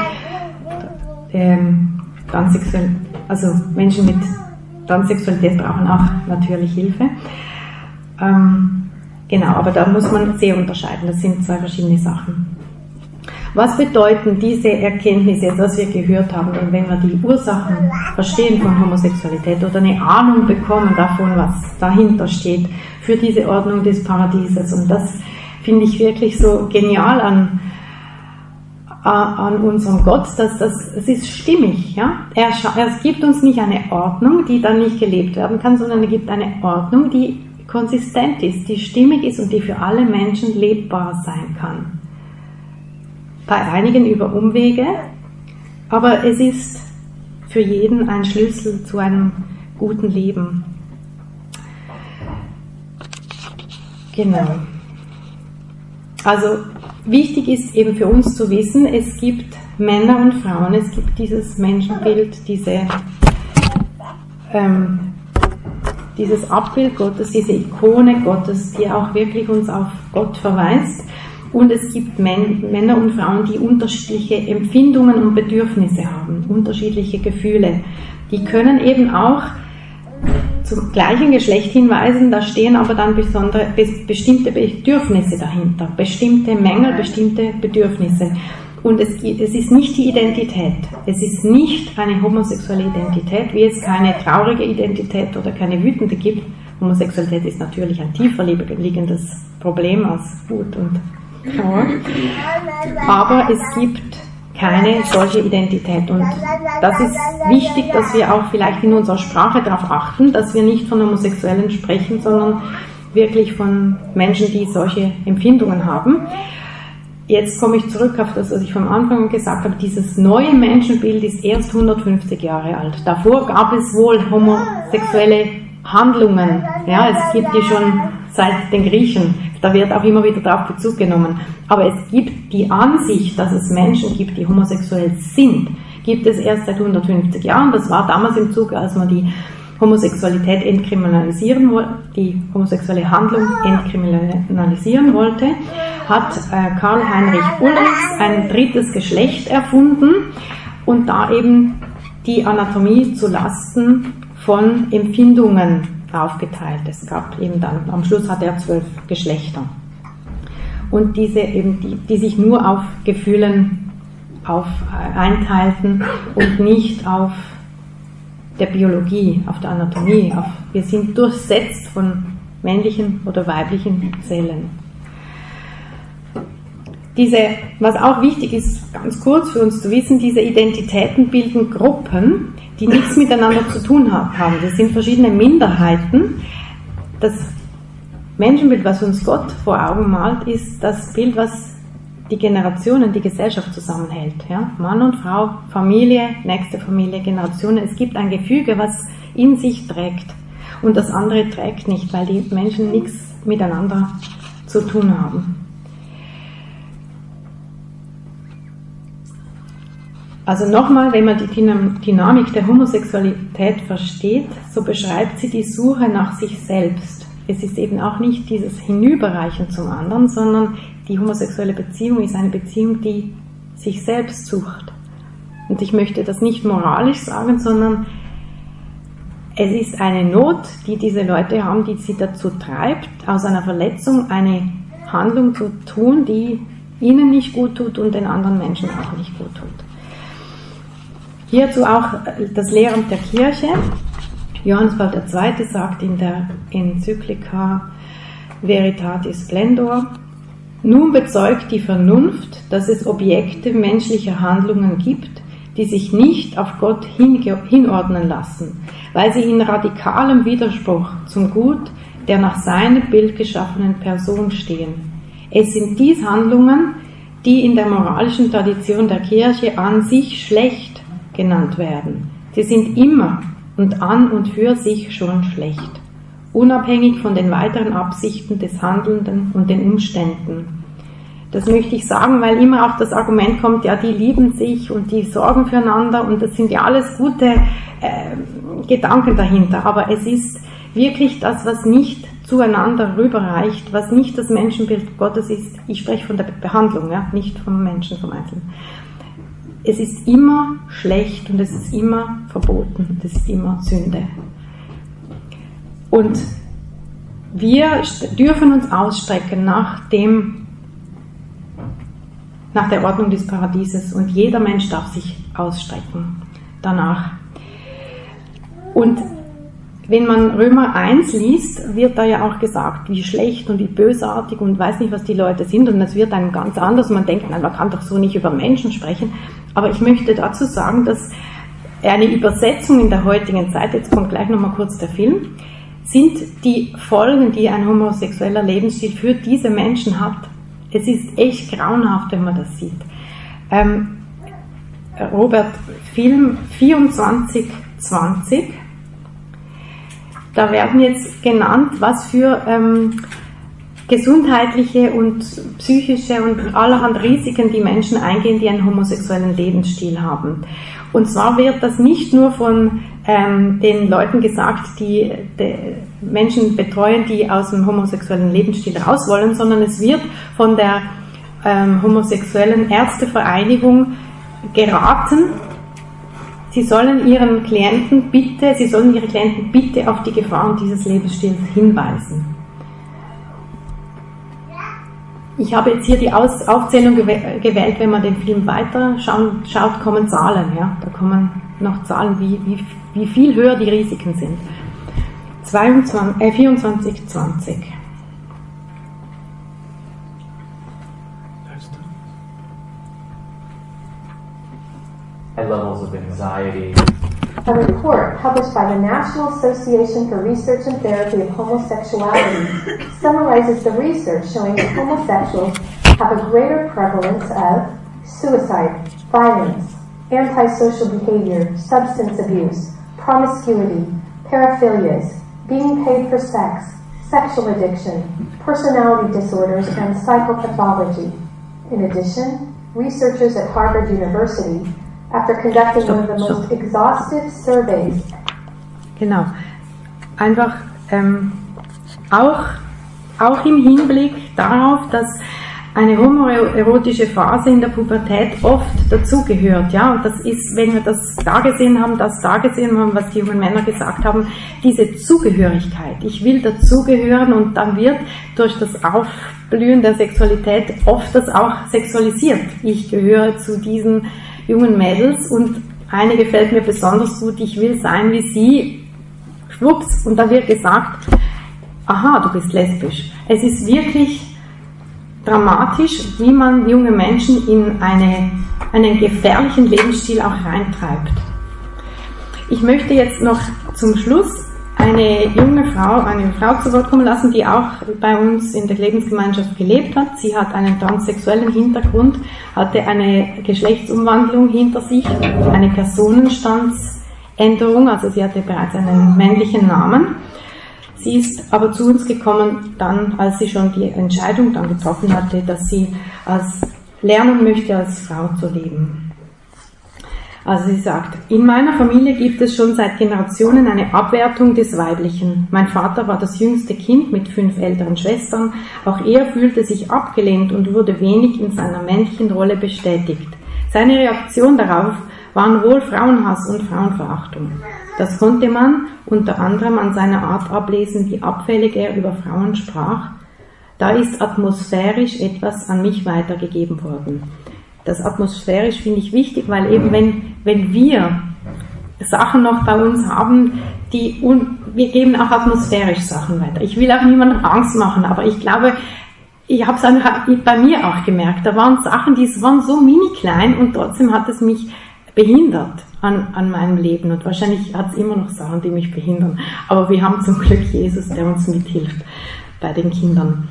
Ähm, transsexuell, also Menschen mit Transsexualität brauchen auch natürlich Hilfe. Ähm, genau, aber da muss man sehr unterscheiden. Das sind zwei verschiedene Sachen. Was bedeuten diese Erkenntnisse, was wir gehört haben, und wenn wir die Ursachen verstehen von Homosexualität oder eine Ahnung bekommen davon, was dahinter steht für diese Ordnung des Paradieses? Und das finde ich wirklich so genial an, an unserem Gott, dass das, es ist stimmig, ja. Er, er gibt uns nicht eine Ordnung, die dann nicht gelebt werden kann, sondern er gibt eine Ordnung, die konsistent ist, die stimmig ist und die für alle Menschen lebbar sein kann. Bei einigen über Umwege, aber es ist für jeden ein Schlüssel zu einem guten Leben. Genau. Also wichtig ist eben für uns zu wissen, es gibt Männer und Frauen, es gibt dieses Menschenbild, diese, ähm, dieses Abbild Gottes, diese Ikone Gottes, die auch wirklich uns auf Gott verweist. Und es gibt Männer und Frauen, die unterschiedliche Empfindungen und Bedürfnisse haben, unterschiedliche Gefühle. Die können eben auch zum gleichen Geschlecht hinweisen, da stehen aber dann besondere, bestimmte Bedürfnisse dahinter, bestimmte Mängel, bestimmte Bedürfnisse. Und es, es ist nicht die Identität. Es ist nicht eine homosexuelle Identität, wie es keine traurige Identität oder keine wütende gibt. Homosexualität ist natürlich ein tiefer liegendes Problem als Wut und aber es gibt keine solche Identität. Und das ist wichtig, dass wir auch vielleicht in unserer Sprache darauf achten, dass wir nicht von Homosexuellen sprechen, sondern wirklich von Menschen, die solche Empfindungen haben. Jetzt komme ich zurück auf das, was ich vom Anfang gesagt habe. Dieses neue Menschenbild ist erst 150 Jahre alt. Davor gab es wohl homosexuelle Handlungen. Ja, es gibt die schon seit den Griechen. Da wird auch immer wieder darauf Bezug genommen. Aber es gibt die Ansicht, dass es Menschen gibt, die homosexuell sind, gibt es erst seit 150 Jahren. Das war damals im Zug, als man die Homosexualität entkriminalisieren wollte, die homosexuelle Handlung entkriminalisieren wollte, hat äh, Karl Heinrich Ulrichs ein drittes Geschlecht erfunden und da eben die Anatomie zu Lasten von Empfindungen aufgeteilt. Es gab eben dann, am Schluss hat er zwölf Geschlechter. Und diese eben, die, die sich nur auf Gefühlen auf, äh, einteilten und nicht auf der Biologie, auf der Anatomie. Auf, wir sind durchsetzt von männlichen oder weiblichen Zellen. Diese, was auch wichtig ist, ganz kurz für uns zu wissen, diese Identitäten bilden Gruppen, die nichts miteinander zu tun haben. Das sind verschiedene Minderheiten. Das Menschenbild, was uns Gott vor Augen malt, ist das Bild, was die Generationen, die Gesellschaft zusammenhält. Ja? Mann und Frau, Familie, nächste Familie, Generationen. Es gibt ein Gefüge, was in sich trägt. Und das andere trägt nicht, weil die Menschen nichts miteinander zu tun haben. Also nochmal, wenn man die Dynamik der Homosexualität versteht, so beschreibt sie die Suche nach sich selbst. Es ist eben auch nicht dieses Hinüberreichen zum anderen, sondern die homosexuelle Beziehung ist eine Beziehung, die sich selbst sucht. Und ich möchte das nicht moralisch sagen, sondern es ist eine Not, die diese Leute haben, die sie dazu treibt, aus einer Verletzung eine Handlung zu tun, die ihnen nicht gut tut und den anderen Menschen auch nicht gut tut. Hierzu auch das Lehramt der Kirche. Johannes Paul II. sagt in der Enzyklika Veritatis Splendor, nun bezeugt die Vernunft, dass es Objekte menschlicher Handlungen gibt, die sich nicht auf Gott hinordnen lassen, weil sie in radikalem Widerspruch zum Gut der nach seinem Bild geschaffenen Person stehen. Es sind dies Handlungen, die in der moralischen Tradition der Kirche an sich schlecht genannt werden. Sie sind immer und an und für sich schon schlecht, unabhängig von den weiteren Absichten des Handelnden und den Umständen. Das möchte ich sagen, weil immer auch das Argument kommt, ja, die lieben sich und die sorgen füreinander und das sind ja alles gute äh, Gedanken dahinter. Aber es ist wirklich das, was nicht zueinander rüberreicht, was nicht das Menschenbild Gottes ist. Ich spreche von der Behandlung, ja, nicht vom Menschen, vom Einzelnen es ist immer schlecht und es ist immer verboten, es ist immer Sünde. Und wir dürfen uns ausstrecken nach dem, nach der Ordnung des Paradieses und jeder Mensch darf sich ausstrecken danach. Und wenn man Römer 1 liest, wird da ja auch gesagt, wie schlecht und wie bösartig und weiß nicht, was die Leute sind. Und es wird einem ganz anders. Man denkt, nein, man kann doch so nicht über Menschen sprechen. Aber ich möchte dazu sagen, dass eine Übersetzung in der heutigen Zeit, jetzt kommt gleich nochmal kurz der Film, sind die Folgen, die ein homosexueller Lebensstil für diese Menschen hat. Es ist echt grauenhaft, wenn man das sieht. ähm, Robert Film 2420. Da werden jetzt genannt, was für ähm, gesundheitliche und psychische und allerhand Risiken die Menschen eingehen, die einen homosexuellen Lebensstil haben. Und zwar wird das nicht nur von ähm, den Leuten gesagt, die, die Menschen betreuen, die aus dem homosexuellen Lebensstil raus wollen, sondern es wird von der ähm, homosexuellen Ärztevereinigung geraten, sie sollen ihren Klienten bitte, sie sollen ihre Klienten bitte auf die Gefahren dieses Lebensstils hinweisen. Ich habe jetzt hier die Aus Aufzählung gewählt, wenn man den Film weiter schaut, kommen Zahlen. Ja? Da kommen noch Zahlen, wie, wie, wie viel höher die Risiken sind. 22, äh, 24, 20. High levels of anxiety. A report published by the National Association for Research and Therapy of Homosexuality summarizes the research showing that homosexuals have a greater prevalence of suicide, violence, antisocial behavior, substance abuse, promiscuity, paraphilias, being paid for sex, sexual addiction, personality disorders, and psychopathology. In addition, researchers at Harvard University after conducting one of the most exhaustive surveys. Genau. Einfach ähm, auch, auch im Hinblick darauf, dass eine homoerotische Phase in der Pubertät oft dazugehört, ja, und das ist, wenn wir das da gesehen haben, das da gesehen haben, was die jungen Männer gesagt haben, diese Zugehörigkeit. Ich will dazugehören und dann wird durch das Aufblühen der Sexualität oft das auch sexualisiert. Ich gehöre zu diesen jungen Mädels und eine gefällt mir besonders gut, ich will sein wie sie, schwupps, und da wird gesagt, aha, du bist lesbisch. Es ist wirklich dramatisch, wie man junge Menschen in eine, einen gefährlichen Lebensstil auch reintreibt. Ich möchte jetzt noch zum Schluss eine junge Frau, eine Frau zu Wort kommen lassen, die auch bei uns in der Lebensgemeinschaft gelebt hat. Sie hat einen transsexuellen Hintergrund, hatte eine Geschlechtsumwandlung hinter sich, eine Personenstandsänderung, also sie hatte bereits einen männlichen Namen. Sie ist aber zu uns gekommen, dann, als sie schon die Entscheidung dann getroffen hatte, dass sie als lernen möchte, als Frau zu leben. Also sie sagt, in meiner Familie gibt es schon seit Generationen eine Abwertung des Weiblichen. Mein Vater war das jüngste Kind mit fünf älteren Schwestern. Auch er fühlte sich abgelehnt und wurde wenig in seiner männlichen Rolle bestätigt. Seine Reaktion darauf waren wohl Frauenhass und Frauenverachtung. Das konnte man unter anderem an seiner Art ablesen, wie abfällig er über Frauen sprach. Da ist atmosphärisch etwas an mich weitergegeben worden das atmosphärisch finde ich wichtig, weil eben wenn, wenn wir Sachen noch bei uns haben, die, und wir geben auch atmosphärisch Sachen weiter. Ich will auch niemandem Angst machen, aber ich glaube, ich habe es bei mir auch gemerkt, da waren Sachen, die waren so mini klein und trotzdem hat es mich behindert an, an meinem Leben und wahrscheinlich hat es immer noch Sachen, die mich behindern. Aber wir haben zum Glück Jesus, der uns mithilft bei den Kindern.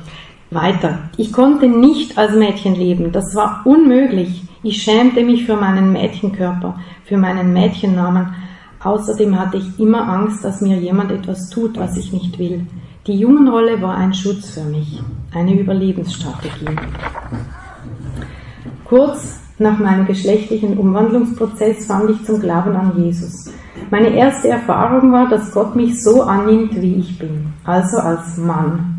Weiter. Ich konnte nicht als Mädchen leben. Das war unmöglich. Ich schämte mich für meinen Mädchenkörper, für meinen Mädchennamen. Außerdem hatte ich immer Angst, dass mir jemand etwas tut, was ich nicht will. Die Jungenrolle war ein Schutz für mich, eine Überlebensstrategie. Kurz nach meinem geschlechtlichen Umwandlungsprozess fand ich zum Glauben an Jesus. Meine erste Erfahrung war, dass Gott mich so annimmt, wie ich bin, also als Mann.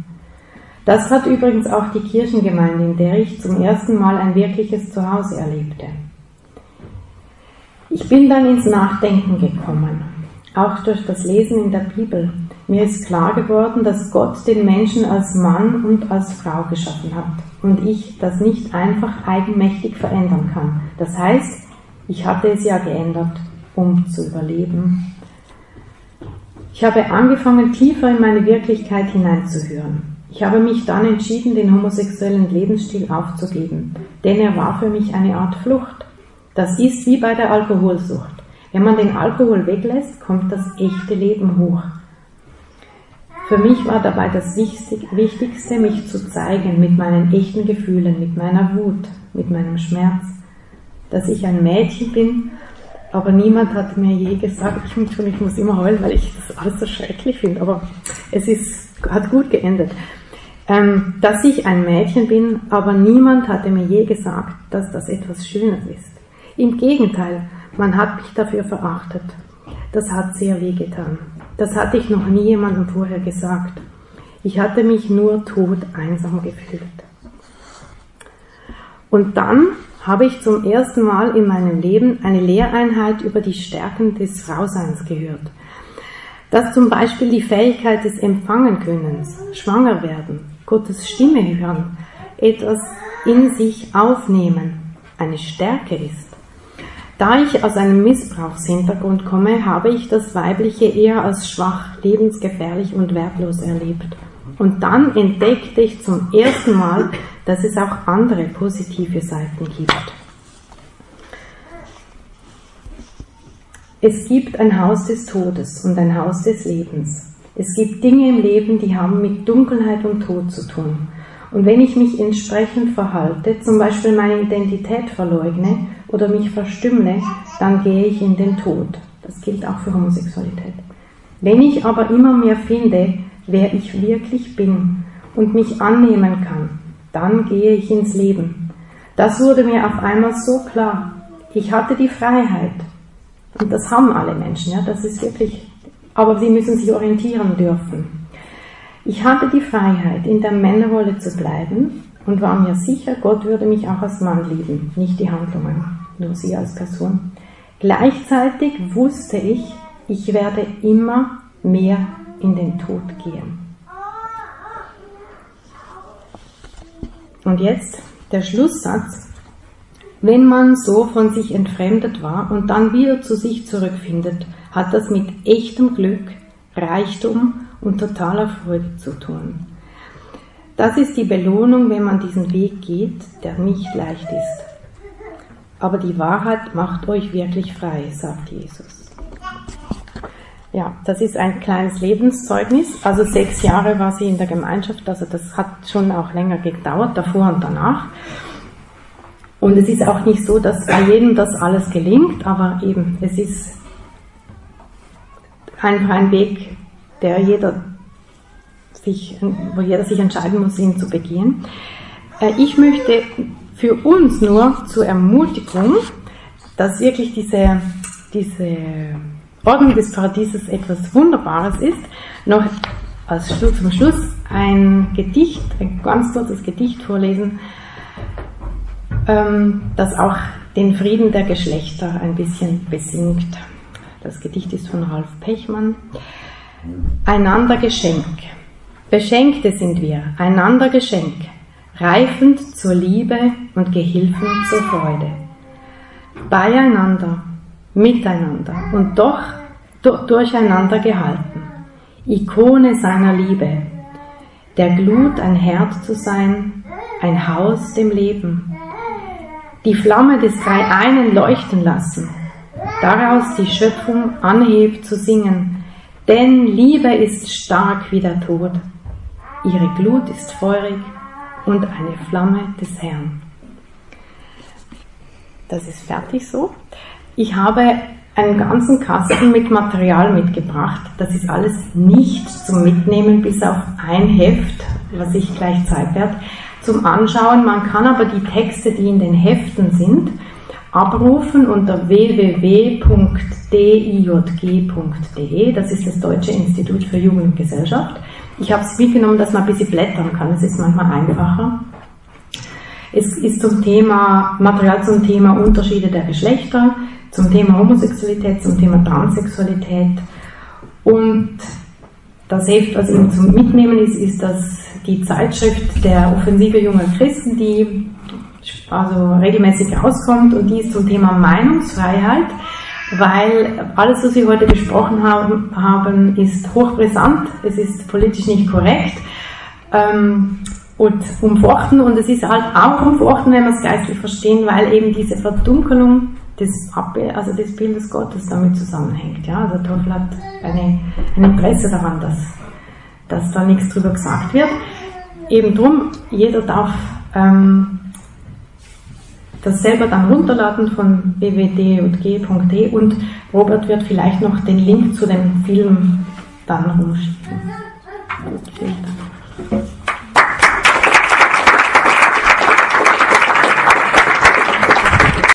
Das hat übrigens auch die Kirchengemeinde, in der ich zum ersten Mal ein wirkliches Zuhause erlebte. Ich bin dann ins Nachdenken gekommen, auch durch das Lesen in der Bibel. Mir ist klar geworden, dass Gott den Menschen als Mann und als Frau geschaffen hat und ich das nicht einfach eigenmächtig verändern kann. Das heißt, ich hatte es ja geändert, um zu überleben. Ich habe angefangen, tiefer in meine Wirklichkeit hineinzuhören. Ich habe mich dann entschieden, den homosexuellen Lebensstil aufzugeben, denn er war für mich eine Art Flucht. Das ist wie bei der Alkoholsucht. Wenn man den Alkohol weglässt, kommt das echte Leben hoch. Für mich war dabei das Wichtigste, mich zu zeigen mit meinen echten Gefühlen, mit meiner Wut, mit meinem Schmerz. dass ich ein Mädchen bin, aber niemand hat mir je gesagt, ich, ich muss immer heulen, weil ich das alles so schrecklich finde, aber es ist, hat gut geendet, ähm, dass ich ein Mädchen bin, aber niemand hatte mir je gesagt, dass das etwas Schönes ist. Im Gegenteil, man hat mich dafür verachtet. Das hat sehr weh getan. Das hatte ich noch nie jemandem vorher gesagt. Ich hatte mich nur tot einsam gefühlt. Und dann habe ich zum ersten Mal in meinem Leben eine Lehreinheit über die Stärken des Frauseins gehört. Dass zum Beispiel die Fähigkeit des Empfangenkönnens, schwanger werden, Gottes Stimme hören, etwas in sich aufnehmen, eine Stärke ist. Da ich aus einem Missbrauchshintergrund komme, habe ich das Weibliche eher als schwach, lebensgefährlich und wertlos erlebt. Und dann entdeckte ich zum ersten Mal, dass es auch andere positive Seiten gibt. Es gibt ein Haus des Todes und ein Haus des Lebens. Es gibt Dinge im Leben, die haben mit Dunkelheit und Tod zu tun. Und wenn ich mich entsprechend verhalte, zum Beispiel meine Identität verleugne oder mich verstümmle, dann gehe ich in den Tod. Das gilt auch für Homosexualität. Wenn ich aber immer mehr finde, wer ich wirklich bin und mich annehmen kann, dann gehe ich ins Leben. Das wurde mir auf einmal so klar. Ich hatte die Freiheit. Und das haben alle Menschen, ja, das ist wirklich, aber sie müssen sich orientieren dürfen. Ich hatte die Freiheit, in der Männerrolle zu bleiben und war mir sicher, Gott würde mich auch als Mann lieben, nicht die Handlungen, nur sie als Person. Gleichzeitig wusste ich, ich werde immer mehr in den Tod gehen. Und jetzt der Schlusssatz. Wenn man so von sich entfremdet war und dann wieder zu sich zurückfindet, hat das mit echtem Glück, Reichtum und totaler Freude zu tun. Das ist die Belohnung, wenn man diesen Weg geht, der nicht leicht ist. Aber die Wahrheit macht euch wirklich frei, sagt Jesus. Ja, das ist ein kleines Lebenszeugnis. Also sechs Jahre war sie in der Gemeinschaft, also das hat schon auch länger gedauert, davor und danach. Und es ist auch nicht so, dass bei jedem das alles gelingt, aber eben, es ist einfach ein Weg, der jeder sich, wo jeder sich entscheiden muss, ihn zu begehen. Äh, ich möchte für uns nur zur Ermutigung, dass wirklich diese, diese Ordnung des Paradieses etwas Wunderbares ist, noch als Schluss, zum Schluss ein Gedicht, ein ganz kurzes Gedicht vorlesen, ähm, das auch den Frieden der Geschlechter ein bisschen besingt. Das Gedicht ist von Ralf Pechmann. Einander Geschenk. Beschenkte sind wir, einander Geschenk, reifend zur Liebe und Gehilfen zur Freude. Beieinander miteinander und doch durcheinander gehalten. Ikone seiner Liebe, der Glut ein Herd zu sein, ein Haus dem Leben, die Flamme des Dreieinen leuchten lassen, daraus die Schöpfung anhebt zu singen, denn Liebe ist stark wie der Tod, ihre Glut ist feurig und eine Flamme des Herrn. Das ist fertig so. Ich habe einen ganzen Kasten mit Material mitgebracht. Das ist alles nicht zum Mitnehmen, bis auf ein Heft, was ich gleich zeigen werde, zum Anschauen. Man kann aber die Texte, die in den Heften sind, abrufen unter www.dijg.de. Das ist das Deutsche Institut für Jugend und Gesellschaft. Ich habe es mitgenommen, dass man ein bisschen blättern kann. Es ist manchmal einfacher. Es ist zum Thema, Material zum Thema Unterschiede der Geschlechter, zum Thema Homosexualität, zum Thema Transsexualität. Und das Heft, was eben zum Mitnehmen ist, ist das die Zeitschrift der Offensive junger Christen, die also regelmäßig rauskommt und die ist zum Thema Meinungsfreiheit, weil alles, was wir heute besprochen haben, ist hochbrisant, es ist politisch nicht korrekt ähm, und umfochten und es ist halt auch umfochten, wenn wir es geistlich verstehen, weil eben diese Verdunkelung des, also des Bildes Gottes damit zusammenhängt. Ja? Der Teufel hat eine, ein Interesse daran, dass, dass da nichts drüber gesagt wird. Eben drum, jeder darf ähm, das selber dann runterladen von bwdg.de und Robert wird vielleicht noch den Link zu dem Film dann rumschicken.